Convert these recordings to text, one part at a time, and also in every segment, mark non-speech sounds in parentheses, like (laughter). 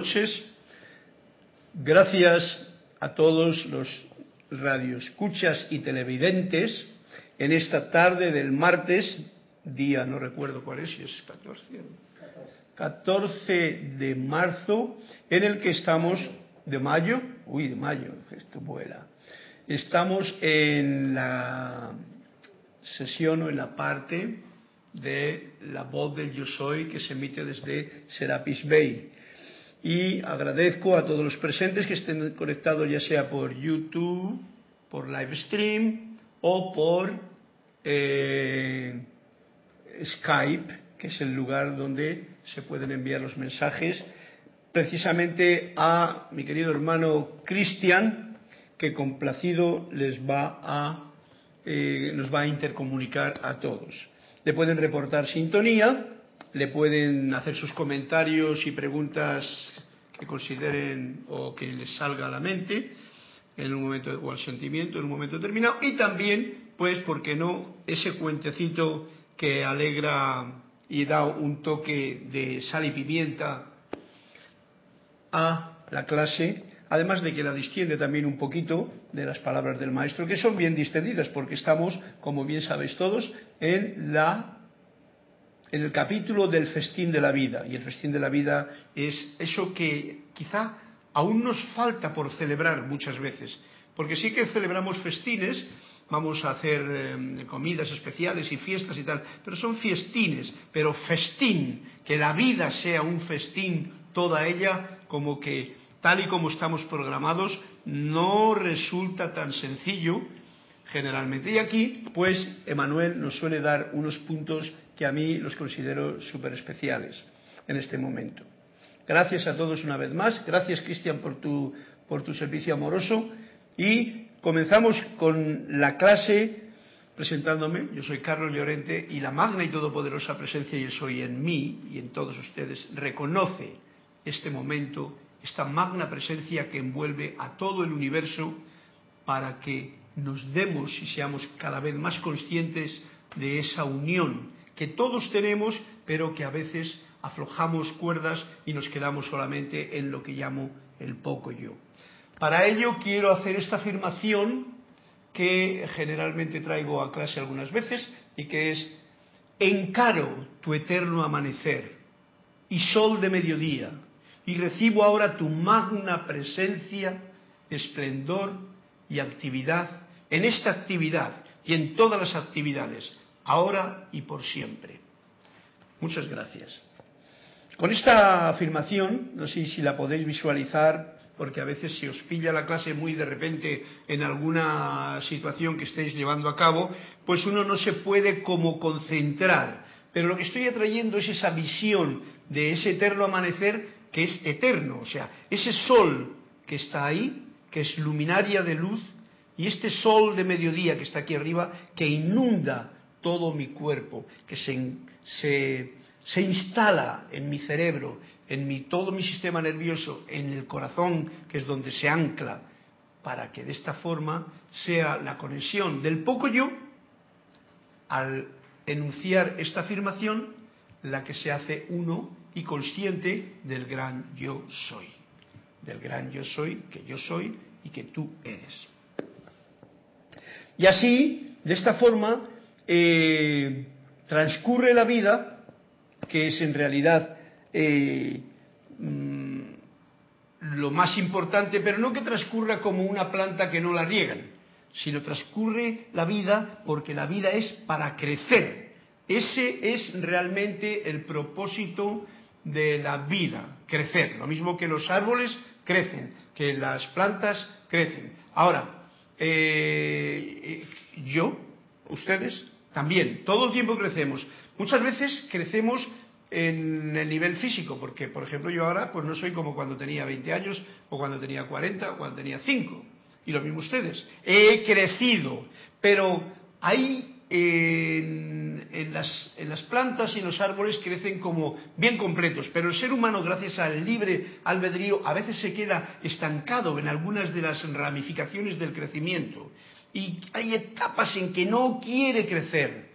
noches. Gracias a todos los radioescuchas y televidentes en esta tarde del martes, día no recuerdo cuál es, es 14, 14 de marzo, en el que estamos de mayo, uy, de mayo, esto vuela. Estamos en la sesión o en la parte de la voz del yo soy que se emite desde Serapis Bay. Y agradezco a todos los presentes que estén conectados ya sea por YouTube, por live stream o por eh, Skype, que es el lugar donde se pueden enviar los mensajes, precisamente a mi querido hermano Cristian, que complacido les va a, eh, nos va a intercomunicar a todos. Le pueden reportar sintonía, le pueden hacer sus comentarios y preguntas que consideren o que les salga a la mente en un momento o al sentimiento en un momento determinado. Y también pues por qué no ese cuentecito que alegra y da un toque de sal y pimienta a la clase además de que la distiende también un poquito de las palabras del maestro, que son bien distendidas, porque estamos, como bien sabéis todos, en la en el capítulo del festín de la vida. Y el festín de la vida es eso que quizá aún nos falta por celebrar muchas veces. Porque sí que celebramos festines, vamos a hacer eh, comidas especiales y fiestas y tal, pero son fiestines, pero festín, que la vida sea un festín, toda ella, como que tal y como estamos programados, no resulta tan sencillo generalmente. Y aquí, pues, Emanuel nos suele dar unos puntos que a mí los considero súper especiales en este momento. Gracias a todos una vez más. Gracias, Cristian, por tu, por tu servicio amoroso. Y comenzamos con la clase presentándome. Yo soy Carlos Llorente y la magna y todopoderosa presencia yo soy en mí y en todos ustedes reconoce este momento esta magna presencia que envuelve a todo el universo para que nos demos y seamos cada vez más conscientes de esa unión que todos tenemos, pero que a veces aflojamos cuerdas y nos quedamos solamente en lo que llamo el poco yo. Para ello quiero hacer esta afirmación que generalmente traigo a clase algunas veces y que es encaro tu eterno amanecer y sol de mediodía y recibo ahora tu magna presencia, esplendor y actividad en esta actividad y en todas las actividades, ahora y por siempre. Muchas gracias. Con esta afirmación, no sé si la podéis visualizar, porque a veces se os pilla la clase muy de repente en alguna situación que estéis llevando a cabo, pues uno no se puede como concentrar. Pero lo que estoy atrayendo es esa visión de ese eterno amanecer que es eterno, o sea, ese sol que está ahí, que es luminaria de luz, y este sol de mediodía que está aquí arriba, que inunda todo mi cuerpo, que se, se, instala en mi cerebro, en mi, todo mi sistema nervioso, en el corazón, que es donde se ancla, para que de esta forma sea la conexión del poco yo, al enunciar esta afirmación, la que se hace uno y consciente del gran yo soy, del gran yo soy que yo soy y que tú eres. Y así, de esta forma, eh, transcurre la vida, que es en realidad eh, mm, lo más importante, pero no que transcurra como una planta que no la riegan, sino transcurre la vida porque la vida es para crecer. Ese es realmente el propósito de la vida, crecer, lo mismo que los árboles crecen, que las plantas crecen. Ahora, eh, yo, ustedes, también, todo el tiempo crecemos. Muchas veces crecemos en el nivel físico, porque, por ejemplo, yo ahora pues no soy como cuando tenía 20 años, o cuando tenía 40, o cuando tenía 5. Y lo mismo ustedes. He crecido, pero hay en, las, en, las, plantas y en los árboles crecen como bien completos, pero el ser humano, gracias al libre albedrío, a veces se queda estancado en algunas de las ramificaciones del crecimiento. Y hay etapas en que no quiere crecer.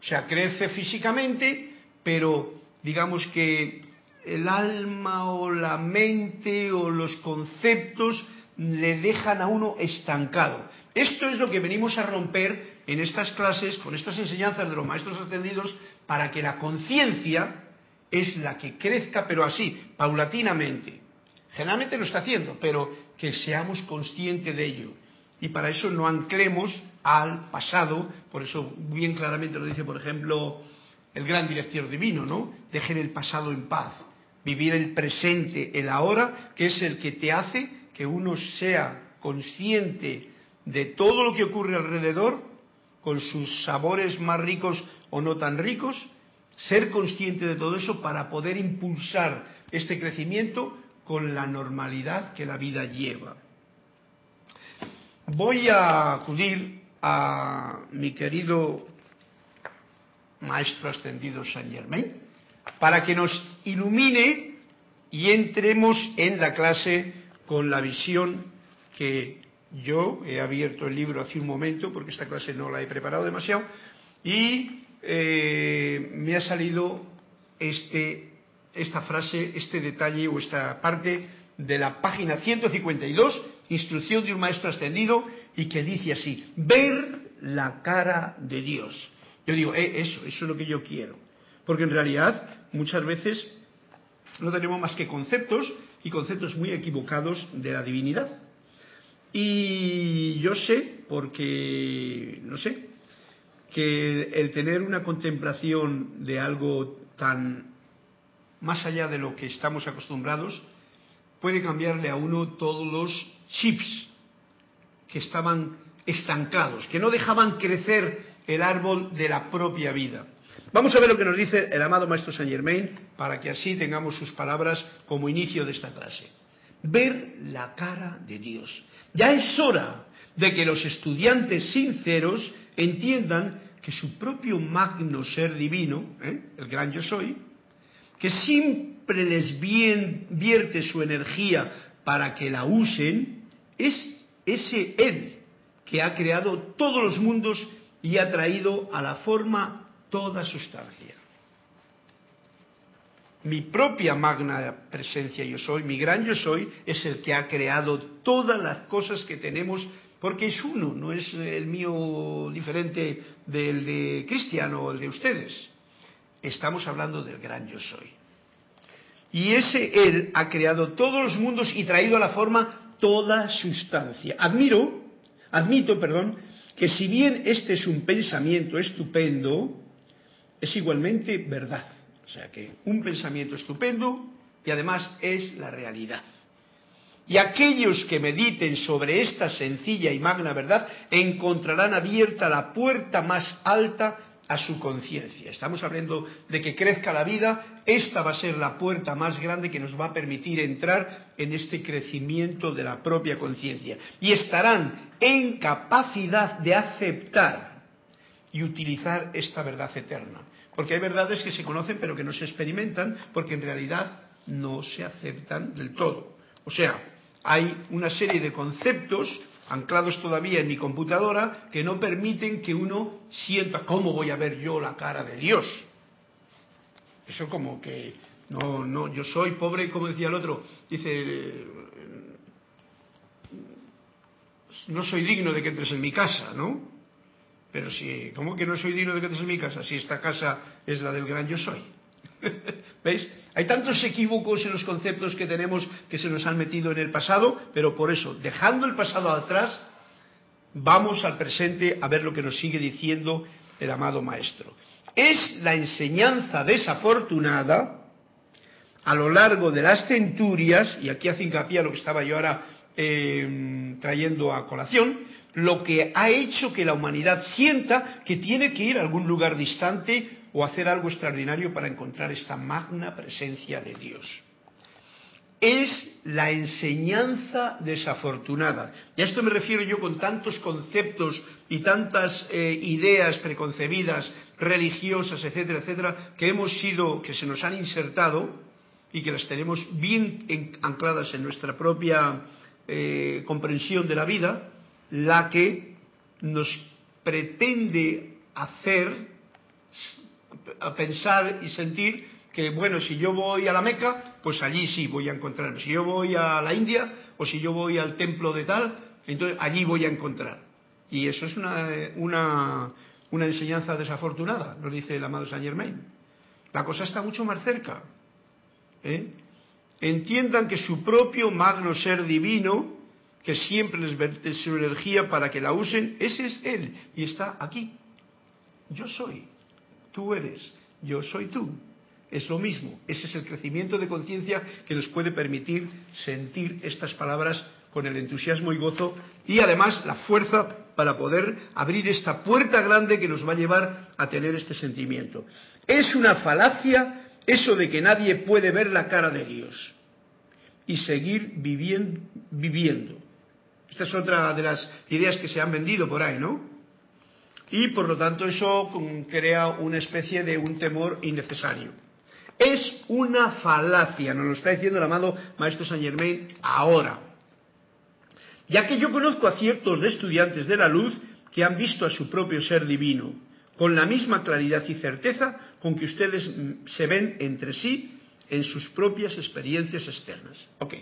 O sea, crece físicamente, pero digamos que el alma o la mente o los conceptos le dejan a uno estancado. Esto es lo que venimos a romper en estas clases, con estas enseñanzas de los maestros ascendidos, para que la conciencia es la que crezca, pero así, paulatinamente. Generalmente lo está haciendo, pero que seamos conscientes de ello. Y para eso no anclemos al pasado, por eso bien claramente lo dice, por ejemplo, el gran director divino, ¿no? Dejen el pasado en paz, vivir el presente, el ahora, que es el que te hace que uno sea consciente de todo lo que ocurre alrededor, con sus sabores más ricos o no tan ricos, ser consciente de todo eso para poder impulsar este crecimiento con la normalidad que la vida lleva. Voy a acudir a mi querido Maestro Ascendido Saint Germain para que nos ilumine y entremos en la clase con la visión que yo he abierto el libro hace un momento porque esta clase no la he preparado demasiado y eh, me ha salido este, esta frase, este detalle o esta parte de la página 152, instrucción de un maestro ascendido, y que dice así, ver la cara de Dios. Yo digo, eh, eso, eso es lo que yo quiero. Porque en realidad muchas veces no tenemos más que conceptos y conceptos muy equivocados de la divinidad. Y yo sé, porque, no sé, que el tener una contemplación de algo tan más allá de lo que estamos acostumbrados puede cambiarle a uno todos los chips que estaban estancados, que no dejaban crecer el árbol de la propia vida. Vamos a ver lo que nos dice el amado Maestro Saint Germain para que así tengamos sus palabras como inicio de esta clase. Ver la cara de Dios. Ya es hora de que los estudiantes sinceros entiendan que su propio magno ser divino, ¿eh? el gran yo soy, que siempre les vierte su energía para que la usen, es ese Él que ha creado todos los mundos y ha traído a la forma toda sustancia. Mi propia magna presencia yo soy, mi gran yo soy, es el que ha creado todas las cosas que tenemos, porque es uno, no es el mío diferente del de Cristiano o el de ustedes. Estamos hablando del gran yo soy. Y ese Él ha creado todos los mundos y traído a la forma toda sustancia. Admiro, admito, perdón, que si bien este es un pensamiento estupendo, es igualmente verdad. O sea que un pensamiento estupendo y además es la realidad. Y aquellos que mediten sobre esta sencilla y magna verdad encontrarán abierta la puerta más alta a su conciencia. Estamos hablando de que crezca la vida, esta va a ser la puerta más grande que nos va a permitir entrar en este crecimiento de la propia conciencia. Y estarán en capacidad de aceptar y utilizar esta verdad eterna. Porque hay verdades que se conocen pero que no se experimentan porque en realidad no se aceptan del todo. O sea, hay una serie de conceptos anclados todavía en mi computadora que no permiten que uno sienta cómo voy a ver yo la cara de Dios. Eso como que no, no, yo soy pobre, como decía el otro, dice, no soy digno de que entres en mi casa, ¿no? Pero si, ¿cómo que no soy digno de que entres en mi casa? Si esta casa es la del gran yo soy. (laughs) ¿Veis? Hay tantos equívocos en los conceptos que tenemos que se nos han metido en el pasado, pero por eso, dejando el pasado atrás, vamos al presente a ver lo que nos sigue diciendo el amado Maestro. Es la enseñanza desafortunada a lo largo de las centurias, y aquí hace hincapié a lo que estaba yo ahora eh, trayendo a colación, lo que ha hecho que la humanidad sienta que tiene que ir a algún lugar distante o hacer algo extraordinario para encontrar esta magna presencia de Dios. Es la enseñanza desafortunada. Y a esto me refiero yo con tantos conceptos y tantas eh, ideas preconcebidas, religiosas, etcétera, etcétera, que hemos sido, que se nos han insertado y que las tenemos bien ancladas en nuestra propia eh, comprensión de la vida, la que nos pretende hacer a pensar y sentir que bueno, si yo voy a la Meca, pues allí sí voy a encontrarme. Si yo voy a la India o si yo voy al templo de tal, entonces allí voy a encontrar. Y eso es una, una, una enseñanza desafortunada, nos dice el amado Saint Germain. La cosa está mucho más cerca. ¿eh? Entiendan que su propio magno ser divino, que siempre les verte su energía para que la usen, ese es Él y está aquí. Yo soy, tú eres, yo soy tú. Es lo mismo, ese es el crecimiento de conciencia que nos puede permitir sentir estas palabras con el entusiasmo y gozo y además la fuerza para poder abrir esta puerta grande que nos va a llevar a tener este sentimiento. Es una falacia eso de que nadie puede ver la cara de Dios y seguir viviendo. Esta es otra de las ideas que se han vendido por ahí, ¿no? Y por lo tanto eso crea una especie de un temor innecesario. Es una falacia, nos lo está diciendo el amado Maestro Saint Germain ahora. Ya que yo conozco a ciertos estudiantes de la luz que han visto a su propio ser divino, con la misma claridad y certeza con que ustedes mm, se ven entre sí en sus propias experiencias externas. Ok.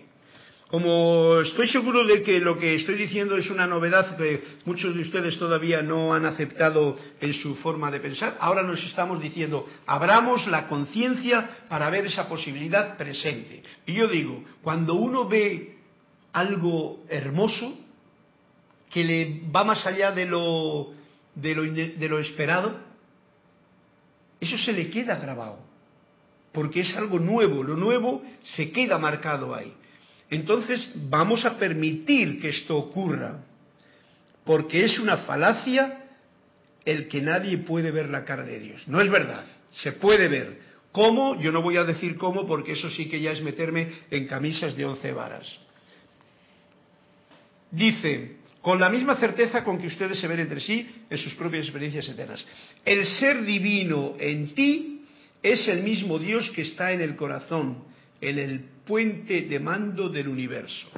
Como estoy seguro de que lo que estoy diciendo es una novedad que muchos de ustedes todavía no han aceptado en su forma de pensar, ahora nos estamos diciendo, abramos la conciencia para ver esa posibilidad presente. Y yo digo, cuando uno ve algo hermoso, que le va más allá de lo, de lo, esperado, eso se le queda grabado, porque es algo nuevo, lo nuevo se queda marcado ahí. Entonces vamos a permitir que esto ocurra, porque es una falacia el que nadie puede ver la cara de Dios. No es verdad, se puede ver. ¿Cómo? Yo no voy a decir cómo porque eso sí que ya es meterme en camisas de once varas. Dice, con la misma certeza con que ustedes se ven entre sí en sus propias experiencias eternas. El ser divino en ti es el mismo Dios que está en el corazón, en el puente de mando del universo.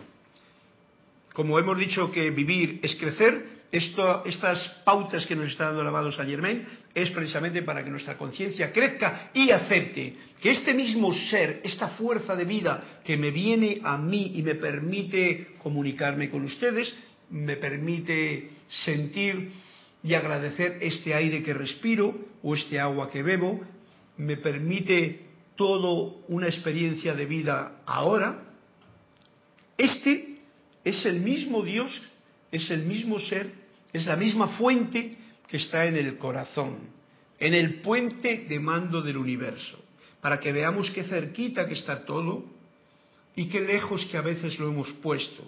Como hemos dicho que vivir es crecer, estas pautas que nos está dando el amado Saint Germain es precisamente para que nuestra conciencia crezca y acepte que este mismo ser, esta fuerza de vida que me viene a mí y me permite comunicarme con ustedes, me permite sentir y agradecer este aire que respiro o este agua que bebo, me permite todo una experiencia de vida ahora, este es el mismo Dios, es el mismo ser, es la misma fuente que está en el corazón, en el puente de mando del universo, para que veamos qué cerquita que está todo y qué lejos que a veces lo hemos puesto,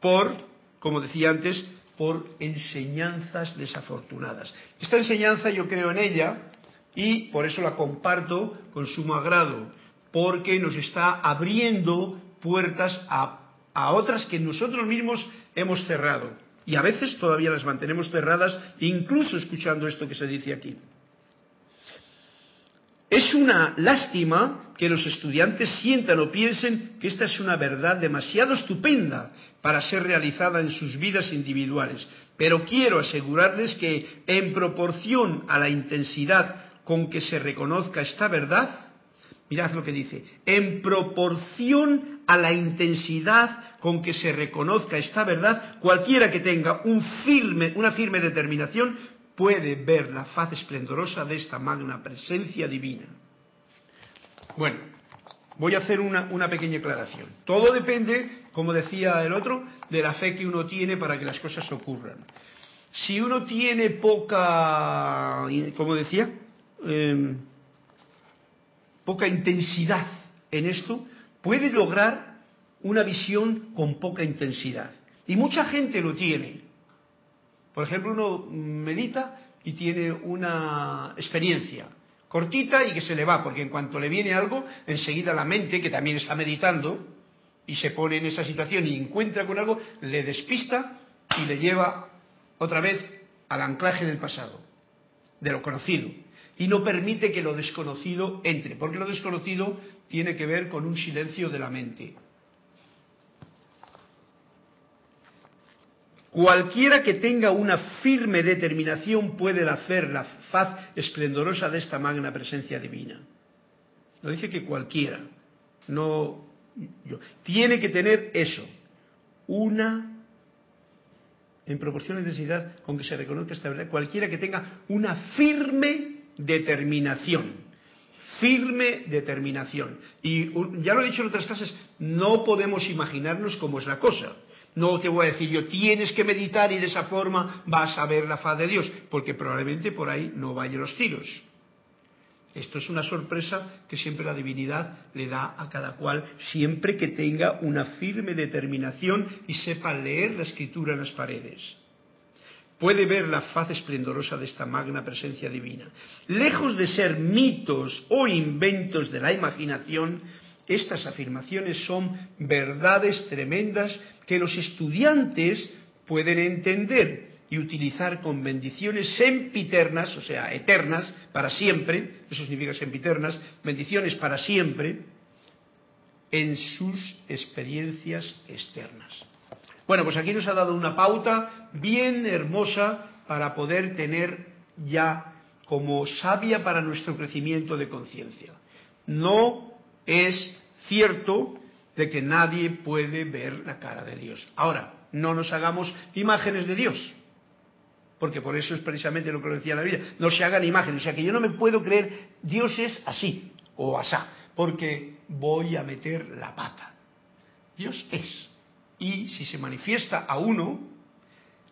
por, como decía antes, por enseñanzas desafortunadas. Esta enseñanza yo creo en ella, y por eso la comparto con sumo agrado, porque nos está abriendo puertas a, otras que nosotros mismos hemos cerrado. Y a veces todavía las mantenemos cerradas, incluso escuchando esto que se dice aquí. Es una lástima que los estudiantes sientan o piensen que esta es una verdad demasiado estupenda para ser realizada en sus vidas individuales, pero quiero asegurarles que en proporción a la intensidad con que se reconozca esta verdad, mirad lo que dice, en proporción a la intensidad con que se reconozca esta verdad, cualquiera que tenga un firme, una firme determinación puede ver la faz esplendorosa de esta magna presencia divina. Bueno, voy a hacer una, una pequeña aclaración. Todo depende, como decía el otro, de la fe que uno tiene para que las cosas ocurran. Si uno tiene poca, como decía, Em, poca intensidad en esto, puede lograr una visión con poca intensidad. Y mucha gente lo tiene. Por ejemplo, uno medita y tiene una experiencia cortita y que se le va, porque en cuanto le viene algo, enseguida la mente, que también está meditando, y se pone en esa situación y encuentra con algo, le despista y le lleva otra vez al anclaje del pasado, de lo conocido y no permite que lo desconocido entre, porque lo desconocido tiene que ver con un silencio de la mente. Cualquiera que tenga una firme determinación puede hacer la faz esplendorosa de esta magna presencia divina. no dice que cualquiera, no yo. Tiene que tener eso, una en proporción a necesidad con que se reconozca esta verdad, cualquiera que tenga una firme determinación, firme determinación. Y ya lo he dicho en otras clases, no podemos imaginarnos cómo es la cosa. No te voy a decir yo, tienes que meditar y de esa forma vas a ver la faz de Dios, porque probablemente por ahí no vayan los tiros. Esto es una sorpresa que siempre la divinidad le da a cada cual, siempre que tenga una firme determinación y sepa leer la escritura en las paredes. Puede ver la faz esplendorosa de esta magna presencia divina. Lejos de ser mitos o inventos de la imaginación, estas afirmaciones son verdades tremendas que los estudiantes pueden entender y utilizar con bendiciones sempiternas, o sea, eternas, para siempre, eso significa sempiternas, bendiciones para siempre, en sus experiencias externas. Bueno, pues aquí nos ha dado una pauta bien hermosa para poder tener ya como sabia para nuestro crecimiento de conciencia. No es cierto de que nadie puede ver la cara de Dios. Ahora, no nos hagamos imágenes de Dios porque por eso es precisamente lo que decía la Biblia, no se hagan imágenes, o sea que yo no me puedo creer, Dios es así o asá, porque voy a meter la pata. Dios es. Y si se manifiesta a uno,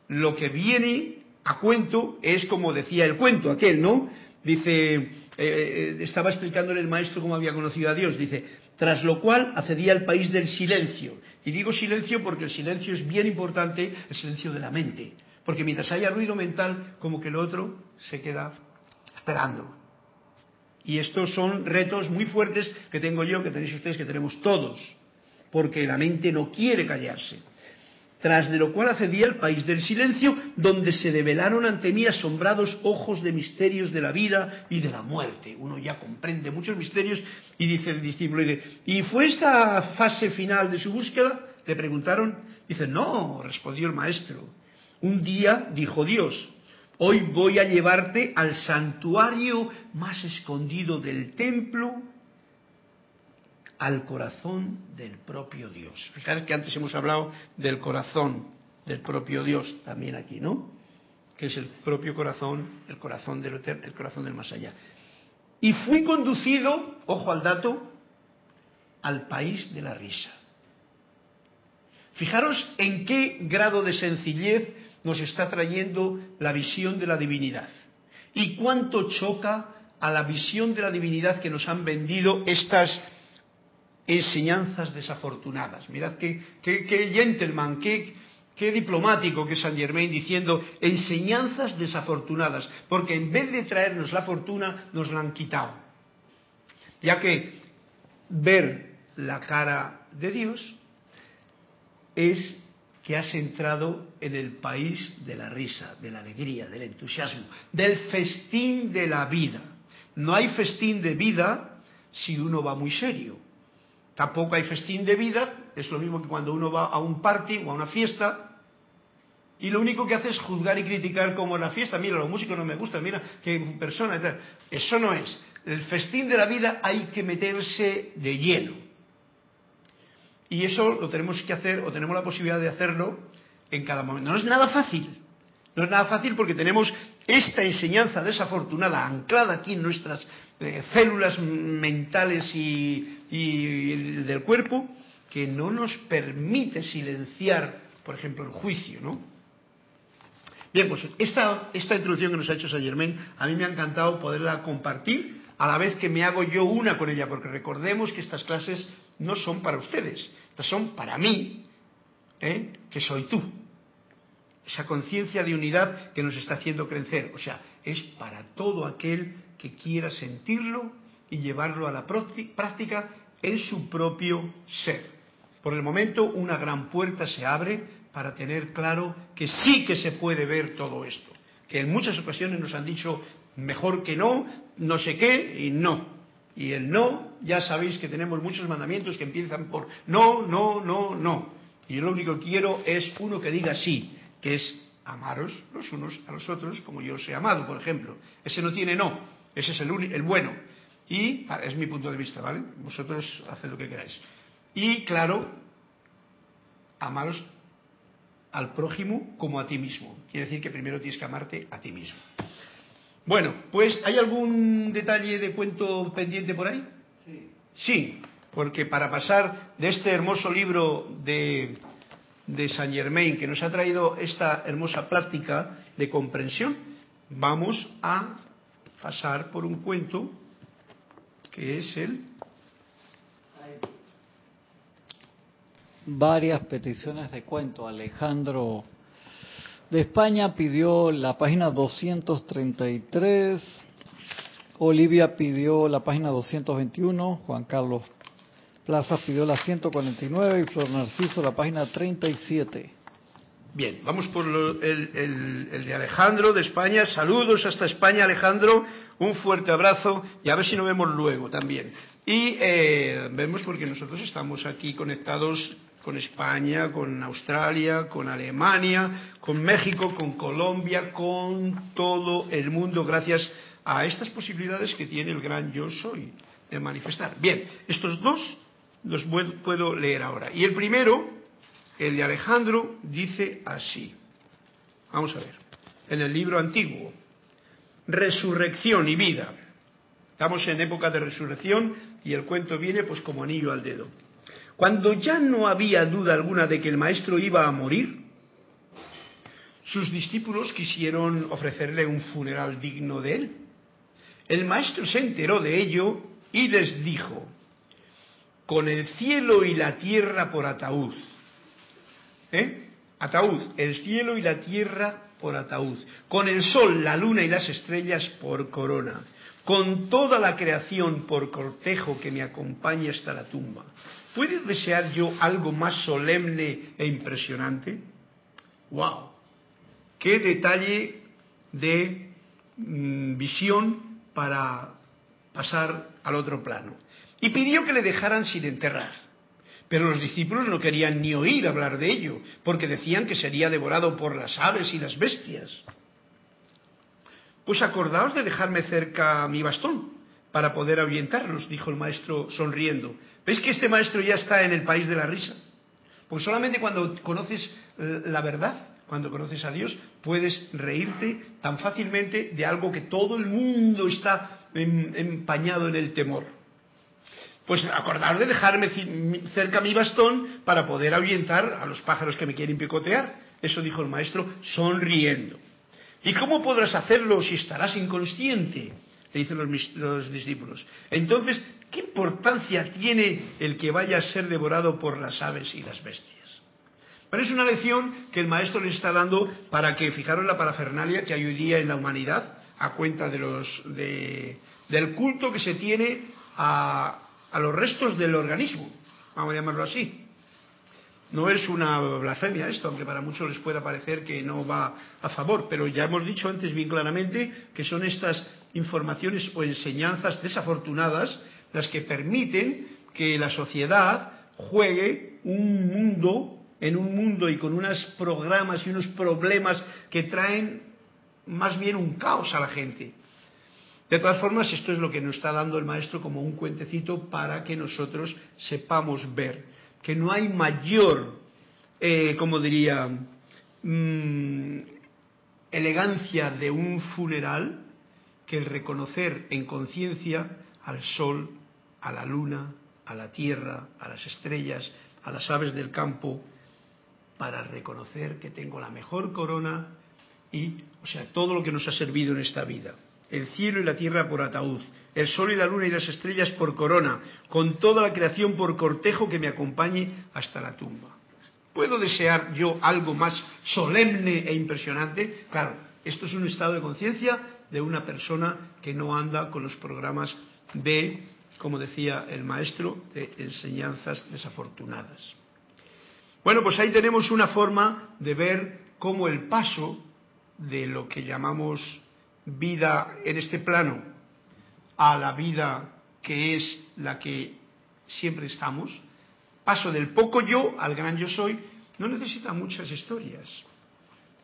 lo que viene a cuento es como decía el cuento aquel, ¿no? Dice, eh, eh, estaba explicándole el maestro cómo había conocido a Dios, dice, tras lo cual accedía al país del silencio. Y digo silencio porque el silencio es bien importante, el silencio de la mente. Porque mientras haya ruido mental, como que el otro se queda esperando. Y estos son retos muy fuertes que tengo yo, que tenéis ustedes, que tenemos todos, porque la mente no quiere callarse. Tras de lo cual accedí al país del silencio, donde se develaron ante mí asombrados ojos de misterios de la vida y de la muerte. Uno ya comprende muchos misterios y dice el discípulo, ¿y fue esta fase final de su búsqueda? Le preguntaron, dice, no, respondió el maestro, un día dijo Dios, hoy voy a llevarte al santuario más escondido del templo, al corazón del propio Dios. Fijaros que antes hemos hablado del corazón del propio Dios también aquí, ¿no? Que es el propio corazón, el corazón del eterno, el corazón del más allá. Y fui conducido, ojo al dato, al país de la risa. Fijaros en qué grado de sencillez nos está trayendo la visión de la divinidad. Y cuánto choca a la visión de la divinidad que nos han vendido estas enseñanzas desafortunadas. Mirad qué, gentleman, qué, diplomático que es Saint Germain diciendo enseñanzas desafortunadas, porque en vez de traernos la fortuna, nos la han quitado. Ya que ver la cara de Dios es que has entrado en el país de la risa, de la alegría, del entusiasmo, del festín de la vida. No hay festín de vida si uno va muy serio. Tampoco hay festín de vida, es lo mismo que cuando uno va a un party o a una fiesta y lo único que hace es juzgar y criticar como la fiesta. Mira, los músicos no me gustan, mira qué persona. Eso no es. El festín de la vida hay que meterse de lleno. Y eso lo tenemos que hacer o tenemos la posibilidad de hacerlo en cada momento. No es nada fácil. No es nada fácil porque tenemos esta enseñanza desafortunada anclada aquí en nuestras eh, células mentales y, del cuerpo que no nos permite silenciar, por ejemplo, el juicio, ¿no? Bien, pues esta, esta introducción que nos ha hecho Saint Germain, a mí me ha encantado poderla compartir a la vez que me hago yo una con ella, porque recordemos que estas clases no son para ustedes, estas son para mí, ¿eh? que soy tú. Esa conciencia de unidad que nos está haciendo crecer. O sea, es para todo aquel que quiera sentirlo y llevarlo a la práctica en su propio ser. Por el momento, una gran puerta se abre para tener claro que sí que se puede ver todo esto. Que en muchas ocasiones nos han dicho mejor que no, no sé qué y no. Y el no, ya sabéis que tenemos muchos mandamientos que empiezan por no, no, no, no. Y yo lo único que quiero es uno que diga sí, que es amaros los unos a los otros como yo os he amado, por ejemplo. Ese no tiene no, ese es el, el bueno. Y ah, es mi punto de vista, ¿vale? Vosotros haced lo que queráis. Y claro, amaros al prójimo como a ti mismo. Quiere decir que primero tienes que amarte a ti mismo. Bueno, pues ¿hay algún detalle de cuento pendiente por ahí? Sí. Sí, porque para pasar de este hermoso libro de, de Saint Germain que nos ha traído esta hermosa práctica de comprensión, vamos a pasar por un cuento que es el... Varias peticiones de cuento. Alejandro de España pidió la página 233. Olivia pidió la página 221. Juan Carlos Plaza pidió la 149 y Flor Narciso la página 37. Bien, vamos por el, de Alejandro de España. Saludos hasta España, Alejandro. Un fuerte abrazo y a ver si nos vemos luego también. Y eh, vemos porque nosotros estamos aquí conectados con España, con Australia, con Alemania, con México, con Colombia, con todo el mundo, gracias a estas posibilidades que tiene el gran yo soy de manifestar. Bien, estos dos los puedo leer ahora. Y el primero, el de Alejandro, dice así. Vamos a ver. En el libro antiguo. Resurrección y vida. Estamos en época de resurrección y el cuento viene pues como anillo al dedo. Cuando ya no había duda alguna de que el maestro iba a morir, sus discípulos quisieron ofrecerle un funeral digno de él. El maestro se enteró de ello y les dijo, con el cielo y la tierra por ataúd. ¿Eh? Ataúd, el cielo y la tierra por ataúd. Con el sol, la luna y las estrellas por corona. Con toda la creación por cortejo que me acompaña hasta la tumba. ¿Puede desear yo algo más solemne e impresionante? ¡Wow! ¡Qué detalle de mm, visión para pasar al otro plano! y pidió que le dejaran sin enterrar. Pero los discípulos no querían ni oír hablar de ello, porque decían que sería devorado por las aves y las bestias. Pues acordaos de dejarme cerca mi bastón para poder ahuyentarlos, dijo el maestro sonriendo. ¿Veis que este maestro ya está en el país de la risa? Pues solamente cuando conoces la verdad, cuando conoces a Dios, puedes reírte tan fácilmente de algo que todo el mundo está em, empañado en el temor. Pues acordaros de dejarme cerca mi bastón para poder ahuyentar a los pájaros que me quieren picotear. Eso dijo el maestro sonriendo. ¿Y cómo podrás hacerlo si estarás inconsciente? Le dicen los, los, discípulos. Entonces, ¿qué importancia tiene el que vaya a ser devorado por las aves y las bestias? Pero es una lección que el maestro les está dando para que, fijaros la parafernalia que hay hoy día en la humanidad, a cuenta del culto que se tiene a, a los restos del organismo, vamos a llamarlo así. No es una blasfemia esto, aunque para muchos les pueda parecer que no va a favor, pero ya hemos dicho antes bien claramente que son estas informaciones o enseñanzas desafortunadas las que permiten que la sociedad juegue un mundo, en un mundo y con unos programas y unos problemas que traen más bien un caos a la gente. De todas formas, esto es lo que nos está dando el maestro como un cuentecito para que nosotros sepamos ver que no hay mayor, eh, como diría, mm, elegancia de un funeral que el reconocer en conciencia al sol, a la luna, a la tierra, a las estrellas, a las aves del campo, para reconocer que tengo la mejor corona y, o sea, todo lo que nos ha servido en esta vida el cielo y la tierra por ataúd, el sol y la luna y las estrellas por corona, con toda la creación por cortejo que me acompañe hasta la tumba. ¿Puedo desear yo algo más solemne e impresionante? Claro, esto es un estado de conciencia de una persona que no anda con los programas de, como decía el maestro, de enseñanzas desafortunadas. Bueno, pues ahí tenemos una forma de ver cómo el paso de lo que llamamos vida en este plano a la vida que es la que siempre estamos, paso del poco yo al gran yo soy, no necesita muchas historias,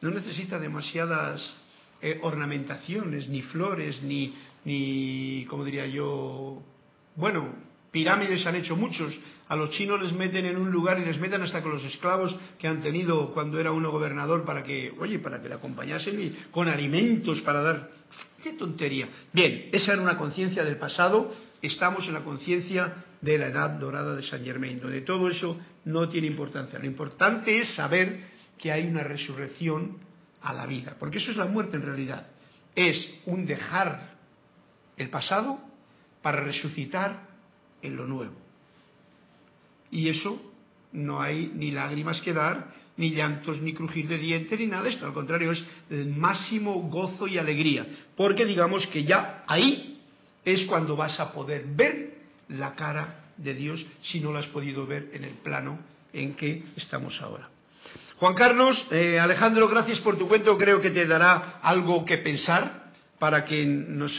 no necesita demasiadas eh, ornamentaciones, ni flores, ni, ni, como diría yo, bueno, pirámides han hecho muchos. A los chinos les meten en un lugar y les meten hasta con los esclavos que han tenido cuando era uno gobernador para que, oye, para que le acompañasen y con alimentos para dar. ¡Qué tontería! Bien, esa era una conciencia del pasado. Estamos en la conciencia de la edad dorada de San Germain, donde todo eso no tiene importancia. Lo importante es saber que hay una resurrección a la vida, porque eso es la muerte en realidad. Es un dejar el pasado para resucitar en lo nuevo. Y eso no hay ni lágrimas que dar, ni llantos, ni crujir de dientes, ni nada esto. Al contrario, es el máximo gozo y alegría. Porque digamos que ya ahí es cuando vas a poder ver la cara de Dios si no lo has podido ver en el plano en que estamos ahora. Juan Carlos, eh, Alejandro, gracias por tu cuento. Creo que te dará algo que pensar para que nos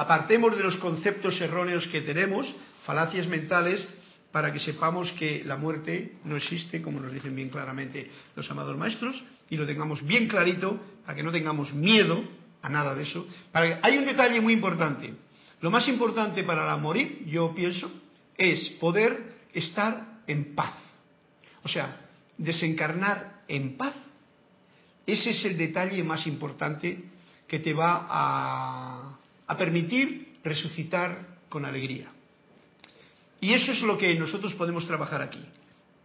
apartemos de los conceptos erróneos que tenemos, falacias mentales, para que sepamos que la muerte no existe, como nos dicen bien claramente los amados maestros, y lo tengamos bien clarito, para que no tengamos miedo a nada de eso. Hay un detalle muy importante. Lo más importante para la morir, yo pienso, es poder estar en paz. O sea, desencarnar en paz. Ese es el detalle más importante que te va a a permitir resucitar con alegría. Y eso es lo que nosotros podemos trabajar aquí,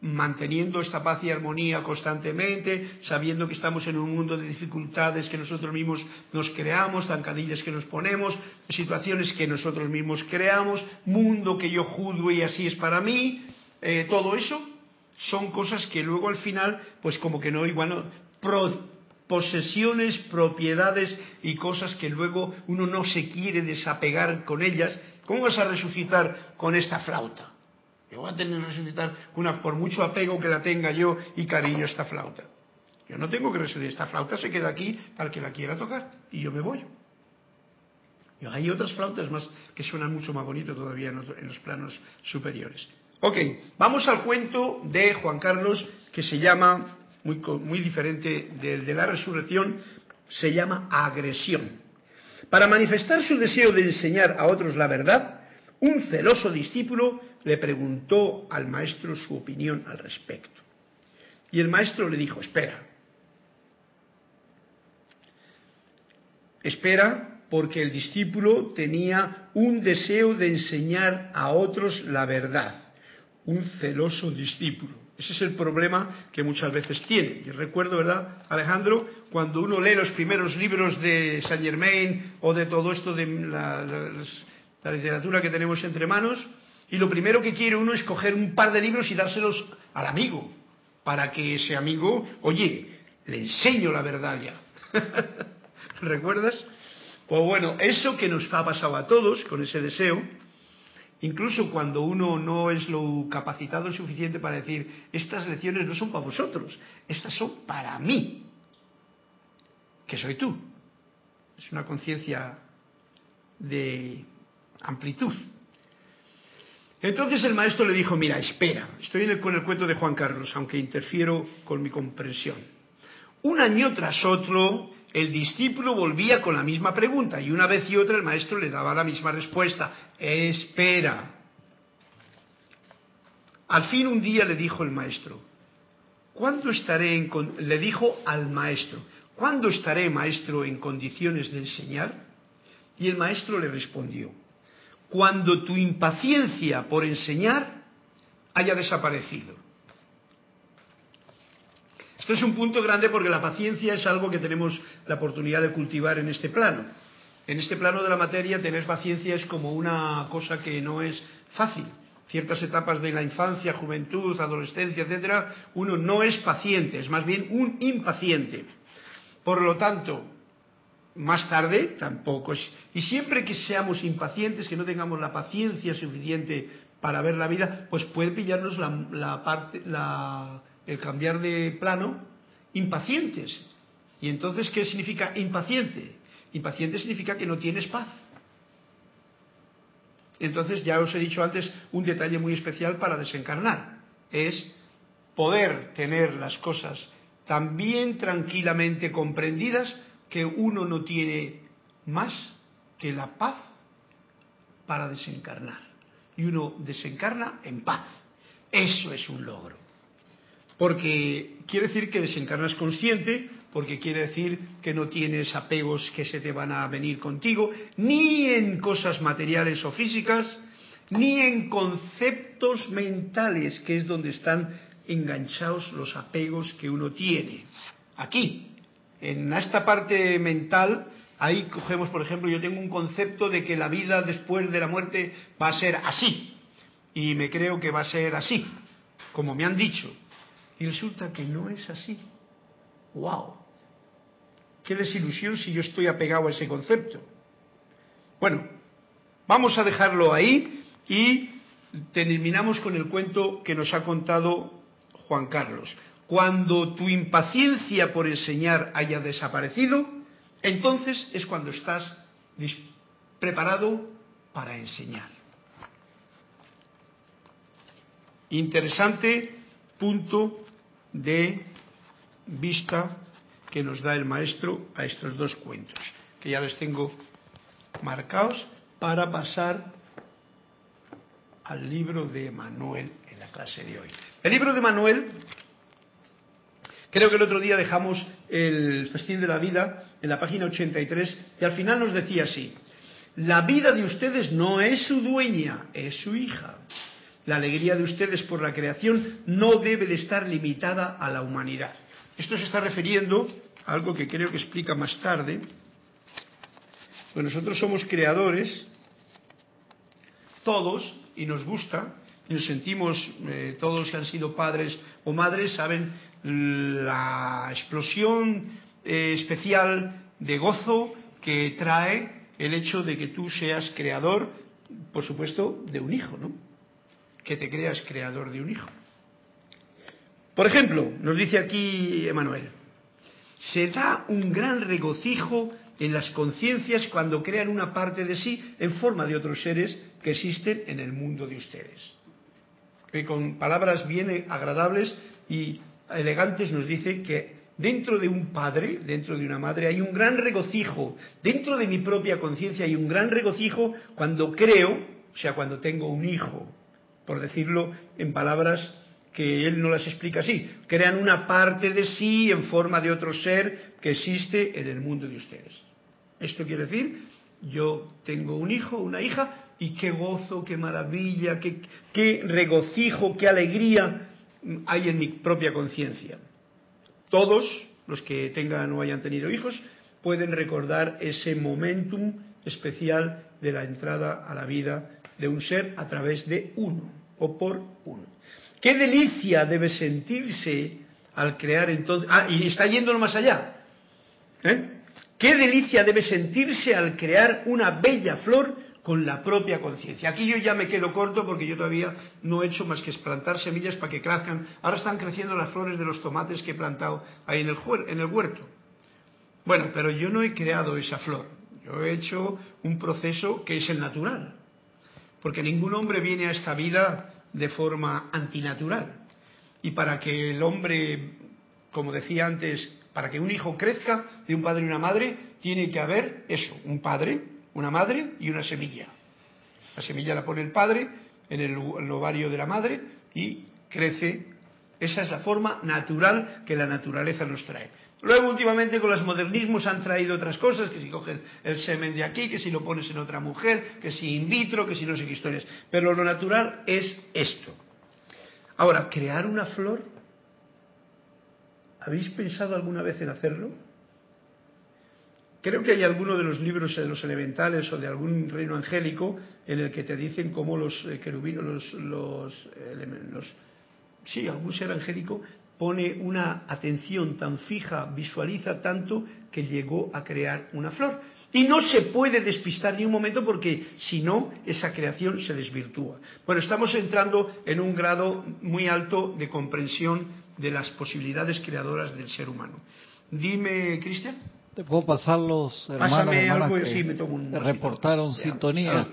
manteniendo esta paz y armonía constantemente, sabiendo que estamos en un mundo de dificultades que nosotros mismos nos creamos, zancadillas que nos ponemos, situaciones que nosotros mismos creamos, mundo que yo juzgo y así es para mí, eh, todo eso son cosas que luego al final, pues como que no, igual posesiones, propiedades y cosas que luego uno no se quiere desapegar con ellas. ¿Cómo vas a resucitar con esta flauta? Yo voy a tener que resucitar una, por mucho apego que la tenga yo y cariño a esta flauta. Yo no tengo que resucitar. Esta flauta se queda aquí para que la quiera tocar y yo me voy. Hay otras flautas más que suenan mucho más bonito todavía en los planos superiores. Ok, vamos al cuento de Juan Carlos que se llama muy, diferente del de la resurrección, se llama agresión. Para manifestar su deseo de enseñar a otros la verdad, un celoso discípulo le preguntó al maestro su opinión al respecto. Y el maestro le dijo, espera, espera porque el discípulo tenía un deseo de enseñar a otros la verdad, un celoso discípulo. Ese es el problema que muchas veces tiene. Y recuerdo, ¿verdad, Alejandro? Cuando uno lee los primeros libros de Saint Germain o de todo esto de la, literatura que tenemos entre manos, y lo primero que quiere uno es coger un par de libros y dárselos al amigo, para que ese amigo, oye, le enseño la verdad ya. (laughs) ¿Recuerdas? Pues bueno, eso que nos ha pasado a todos con ese deseo, Incluso cuando uno no es lo capacitado suficiente para decir, estas lecciones no son para vosotros, estas son para mí, que soy tú. Es una conciencia de amplitud. Entonces el maestro le dijo, mira, espera, estoy con el cuento de Juan Carlos, aunque interfiero con mi comprensión. Un año tras otro, el discípulo volvía con la misma pregunta y una vez y otra el maestro le daba la misma respuesta. Espera. Al fin un día le dijo el maestro, ¿cuándo estaré en le dijo al maestro, ¿cuándo estaré maestro en condiciones de enseñar? Y el maestro le respondió, cuando tu impaciencia por enseñar haya desaparecido. Esto es un punto grande porque la paciencia es algo que tenemos la oportunidad de cultivar en este plano. En este plano de la materia tener paciencia es como una cosa que no es fácil. Ciertas etapas de la infancia, juventud, adolescencia, etcétera, uno no es paciente, es más bien un impaciente. Por lo tanto, más tarde tampoco es. Y siempre que seamos impacientes, que no tengamos la paciencia suficiente para ver la vida, pues puede pillarnos la, parte, el cambiar de plano, impacientes. ¿Y entonces qué significa impaciente? Impaciente significa que no tienes paz. Entonces ya os he dicho antes un detalle muy especial para desencarnar. Es poder tener las cosas tan bien tranquilamente comprendidas que uno no tiene más que la paz para desencarnar. Y uno desencarna en paz. Eso es un logro. Porque quiere decir que desencarnas consciente, porque quiere decir que no tienes apegos que se te van a venir contigo, ni en cosas materiales o físicas, ni en conceptos mentales, que es donde están enganchados los apegos que uno tiene. Aquí, en esta parte mental, ahí cogemos, por ejemplo, yo tengo un concepto de que la vida después de la muerte va a ser así, y me creo que va a ser así, como me han dicho, y resulta que no es así. ¡Wow! ¡Qué desilusión si yo estoy apegado a ese concepto! Bueno, vamos a dejarlo ahí y terminamos con el cuento que nos ha contado Juan Carlos. Cuando tu impaciencia por enseñar haya desaparecido, entonces es cuando estás preparado para enseñar. Interesante punto de vista que nos da el maestro a estos dos cuentos, que ya les tengo marcados para pasar al libro de Manuel en la clase de hoy. El libro de Manuel, creo que el otro día dejamos el festín de la vida en la página 83 y al final nos decía así, la vida de ustedes no es su dueña, es su hija. La alegría de ustedes por la creación no debe de estar limitada a la humanidad. Esto se está refiriendo a algo que creo que explica más tarde. Pues nosotros somos creadores, todos, y nos gusta, y nos sentimos, eh, todos que han sido padres o madres, saben la explosión eh, especial de gozo que trae el hecho de que tú seas creador, por supuesto, de un hijo, ¿no? Que te creas creador de un hijo. Por ejemplo, nos dice aquí Emanuel, se da un gran regocijo en las conciencias cuando crean una parte de sí en forma de otros seres que existen en el mundo de ustedes. Que con palabras bien agradables y elegantes nos dice que dentro de un padre, dentro de una madre, hay un gran regocijo. Dentro de mi propia conciencia hay un gran regocijo cuando creo, o sea, cuando tengo un hijo por decirlo en palabras que él no las explica así, crean una parte de sí en forma de otro ser que existe en el mundo de ustedes. Esto quiere decir, yo tengo un hijo, una hija, y qué gozo, qué maravilla, qué, regocijo, qué alegría hay en mi propia conciencia. Todos los que tengan o hayan tenido hijos pueden recordar ese momentum especial de la entrada a la vida de un ser a través de uno o por uno. ¿Qué delicia debe sentirse al crear entonces... Ah, y está yéndolo más allá. ¿Eh? ¿Qué delicia debe sentirse al crear una bella flor con la propia conciencia? Aquí yo ya me quedo corto porque yo todavía no he hecho más que plantar semillas para que crezcan. Ahora están creciendo las flores de los tomates que he plantado ahí en el, en el huerto. Bueno, pero yo no he creado esa flor. Yo he hecho un proceso que es el natural porque ningún hombre viene a esta vida de forma antinatural. Y para que el hombre, como decía antes, para que un hijo crezca de un padre y una madre, tiene que haber eso, un padre, una madre y una semilla. La semilla la pone el padre en el, ovario de la madre y crece. Esa es la forma natural que la naturaleza nos trae. Luego, últimamente, con los modernismos han traído otras cosas, que si cogen el semen de aquí, que si lo pones en otra mujer, que si in vitro, que si no sé qué historias. Pero lo natural es esto. Ahora, crear una flor, ¿habéis pensado alguna vez en hacerlo? Creo que hay alguno de los libros de los elementales o de algún reino angélico en el que te dicen cómo los eh, querubinos, los, los, los sí, algún ser angélico pone una atención tan fija, visualiza tanto que llegó a crear una flor. Y no se puede despistar ni un momento porque si no, esa creación se desvirtúa. Bueno, estamos entrando en un grado muy alto de comprensión de las posibilidades creadoras del ser humano. Dime, Cristian. Te puedo pasar los hermanos, algo, que sí, me tomo un reportaron sintonía.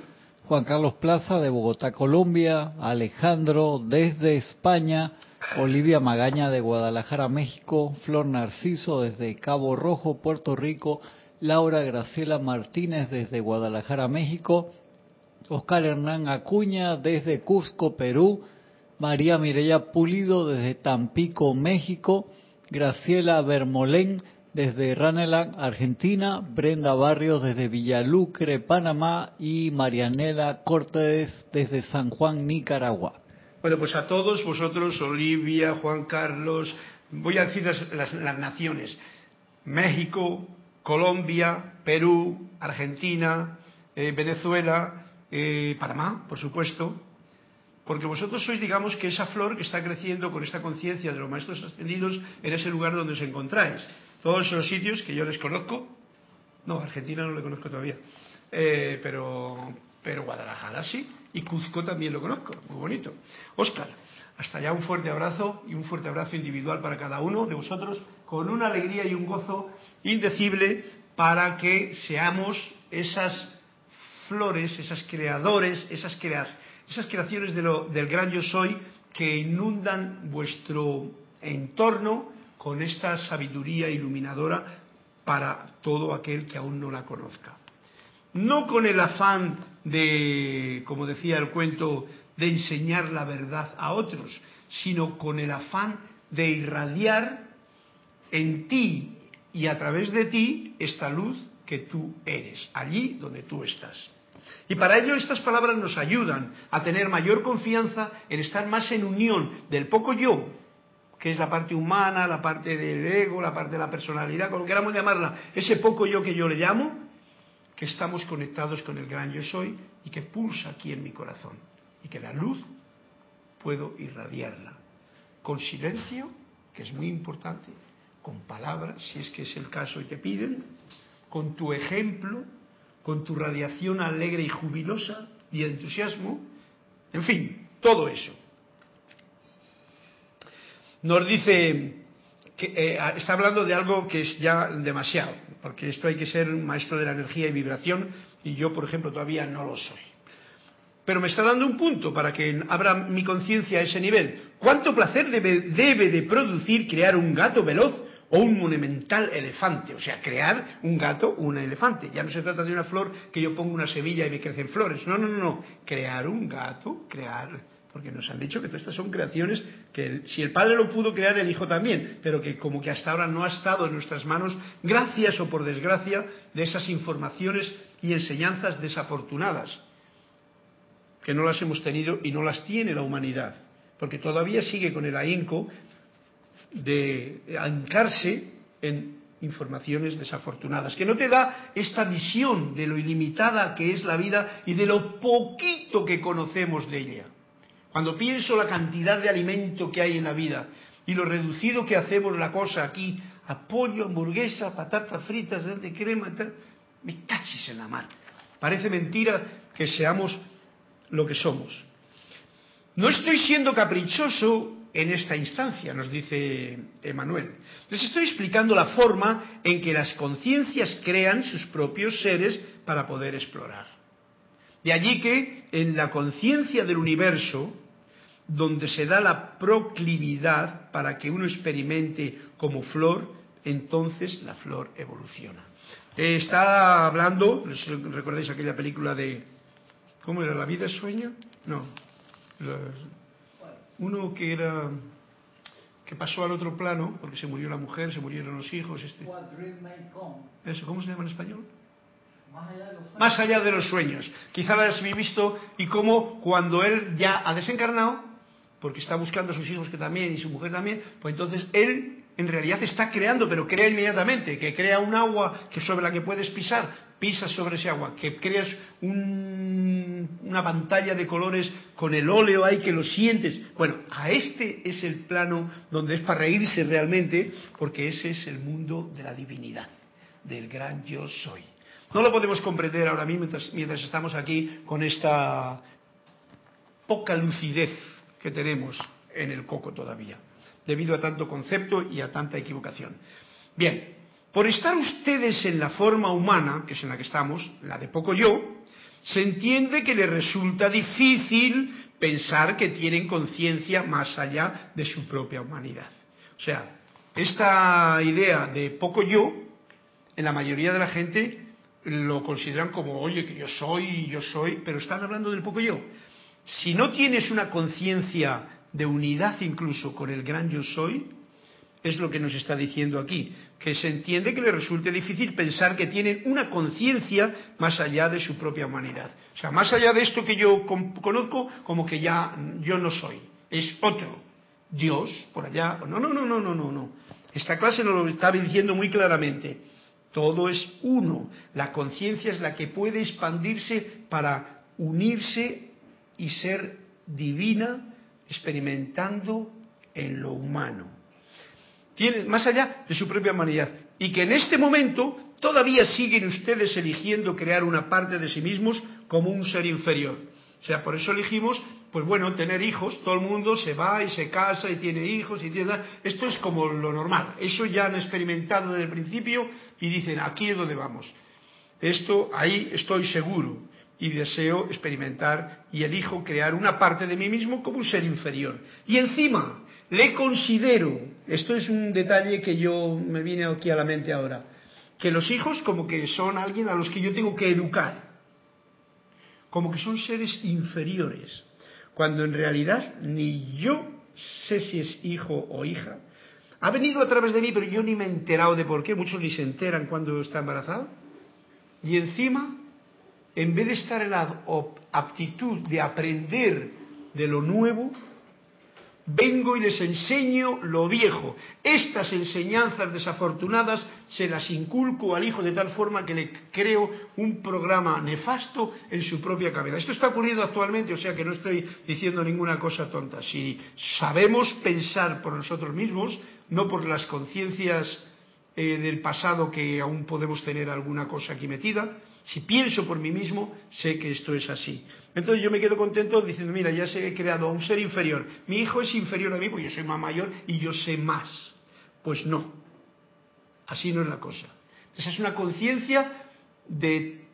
Juan Carlos Plaza de Bogotá, Colombia, Alejandro desde España, Olivia Magaña de Guadalajara, México, Flor Narciso desde Cabo Rojo, Puerto Rico, Laura Graciela Martínez desde Guadalajara, México, Oscar Hernán Acuña desde Cusco, Perú, María Mireya Pulido desde Tampico, México, Graciela Bermolén desde Raneland, Argentina, Brenda Barrios desde Villalucre, Panamá. Y Marianela Cortés desde San Juan, Nicaragua. Bueno, pues a todos vosotros, Olivia, Juan Carlos, voy a decir las, naciones, México, Colombia, Perú, Argentina, eh, Venezuela, eh, Panamá, por supuesto, porque vosotros sois, digamos, que esa flor que está creciendo con esta conciencia de los maestros ascendidos en ese lugar donde os encontráis. Todos esos sitios que yo les conozco, no, Argentina no le conozco todavía, eh, pero, pero Guadalajara sí, y Cuzco también lo conozco, muy bonito. Óscar, hasta allá un fuerte abrazo y un fuerte abrazo individual para cada uno de vosotros, con una alegría y un gozo indecible para que seamos esas flores, esas creadores, esas creaciones esas creaciones del gran yo soy que inundan vuestro entorno con esta sabiduría iluminadora para todo aquel que aún no la conozca. No con el afán de, como decía el cuento, de enseñar la verdad a otros, sino con el afán de irradiar en ti y a través de ti esta luz que tú eres, allí donde tú estás. Y para ello estas palabras nos ayudan a tener mayor confianza en estar más en unión del poco yo, que es la parte humana, la parte del ego, la parte de la personalidad, como queramos llamarla, ese poco yo que yo le llamo, que estamos conectados con el gran yo soy y que pulsa aquí en mi corazón. Y que la luz puedo irradiarla. Con silencio, que es muy importante, con palabras, si es que es el caso y te piden, con tu ejemplo, con tu radiación alegre y jubilosa y entusiasmo, en fin, todo eso. Nos dice que eh, está hablando de algo que es ya demasiado, porque esto hay que ser un maestro de la energía y vibración, y yo, por ejemplo, todavía no lo soy. Pero me está dando un punto para que abra mi conciencia a ese nivel. ¿Cuánto placer debe, debe de producir crear un gato veloz o un monumental elefante, o sea, crear un gato, un elefante. Ya no se trata de una flor que yo pongo una semilla y me crecen flores. No, no, no, no. Crear un gato, crear, porque nos han dicho que todas estas son creaciones que si el padre lo pudo crear, el hijo también, pero que como que hasta ahora no ha estado en nuestras manos, gracias o por desgracia, de esas informaciones y enseñanzas desafortunadas, que no las hemos tenido y no las tiene la humanidad porque todavía sigue con el ahínco de ancarse en informaciones desafortunadas, que no te da esta visión de lo ilimitada que es la vida y de lo poquito que conocemos de ella. Cuando pienso la cantidad de alimento que hay en la vida y lo reducido que hacemos la cosa aquí, a pollo, hamburguesa, patatas fritas, de crema, tal, me cachis en la mar. Parece mentira que seamos lo que somos. No estoy siendo caprichoso en esta instancia, nos dice Emanuel. Les estoy explicando la forma en que las conciencias crean sus propios seres para poder explorar. De allí que en la conciencia del universo, donde se da la proclividad para que uno experimente como flor, entonces la flor evoluciona. Está hablando, ¿recordáis aquella película de... ¿Cómo era? ¿La vida es sueño? No uno que era que pasó al otro plano porque se murió la mujer, se murieron los hijos. Este. Eso, ¿cómo se llama en español? Más allá de los sueños. Quizá la has visto y cómo cuando él ya ha desencarnado, porque está buscando a sus hijos que también y su mujer también, pues entonces él en realidad está creando, pero crea inmediatamente, que crea un agua que sobre la que puedes pisar, pisas sobre ese agua, que creas una pantalla de colores con el óleo ahí que lo sientes. Bueno, a este es el plano donde es para reírse realmente, porque ese es el mundo de la divinidad, del gran yo soy. No lo podemos comprender ahora mismo mientras, mientras estamos aquí con esta poca lucidez que tenemos en el coco todavía, debido a tanto concepto y a tanta equivocación. Bien, por estar ustedes en la forma humana, que es en la que estamos, la de poco yo, se entiende que les resulta difícil pensar que tienen conciencia más allá de su propia humanidad. O sea, esta idea de poco yo en la mayoría de la gente lo consideran como, oye, que yo soy, yo soy, pero están hablando del poco yo. Si no tienes una conciencia de unidad incluso con el gran yo soy, es lo que nos está diciendo aquí, que se entiende que le resulte difícil pensar que tienen una conciencia más allá de su propia humanidad. O sea, más allá de esto que yo conozco, como que ya yo no soy, es otro. Dios, por allá. No, no, no, no, no, no, no. Esta clase nos lo está diciendo muy claramente. Todo es uno. La conciencia es la que puede expandirse para unirse y ser divina experimentando en lo humano. Tiene, más allá de su propia humanidad. Y que en este momento todavía siguen ustedes eligiendo crear una parte de sí mismos como un ser inferior. O sea, por eso elegimos, pues bueno, tener hijos. Todo el mundo se va y se casa y tiene hijos y tiene... Esto es como lo normal. Eso ya han experimentado desde el principio y dicen, aquí es donde vamos. Esto, ahí estoy seguro y deseo experimentar y elijo crear una parte de mí mismo como un ser inferior. Y encima le considero, esto es un detalle que yo me viene aquí a la mente ahora, que los hijos como que son alguien a los que yo tengo que educar, como que son seres inferiores, cuando en realidad ni yo sé si es hijo o hija, ha venido a través de mí, pero yo ni me he enterado de por qué. Muchos ni se enteran cuando está embarazado. Y encima, en vez de estar en la aptitud de aprender de lo nuevo, vengo y les enseño lo viejo. Estas enseñanzas desafortunadas se las inculco al hijo de tal forma que le creo un programa nefasto en su propia cabeza. Esto está ocurriendo actualmente, o sea que no estoy diciendo ninguna cosa tonta. Si sabemos pensar por nosotros mismos, no por las conciencias eh, del pasado que aún podemos tener alguna cosa aquí metida. Si pienso por mí mismo, sé que esto es así. Entonces yo me quedo contento diciendo, mira, ya se he creado a un ser inferior. Mi hijo es inferior a mí porque yo soy más mayor y yo sé más. Pues no. Así no es la cosa. Esa es una conciencia de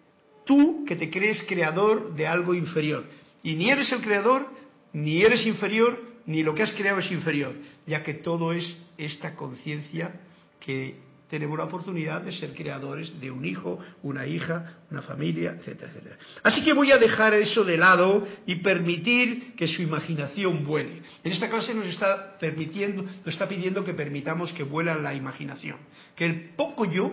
tú que te crees creador de algo inferior. Y ni eres el creador, ni eres inferior, ni lo que has creado es inferior, ya que todo es esta conciencia que tenemos la oportunidad de ser creadores de un hijo, una hija, una familia, etcétera, etcétera. Así que voy a dejar eso de lado y permitir que su imaginación vuele. En esta clase nos está permitiendo, nos está pidiendo que permitamos que vuela la imaginación, que el poco yo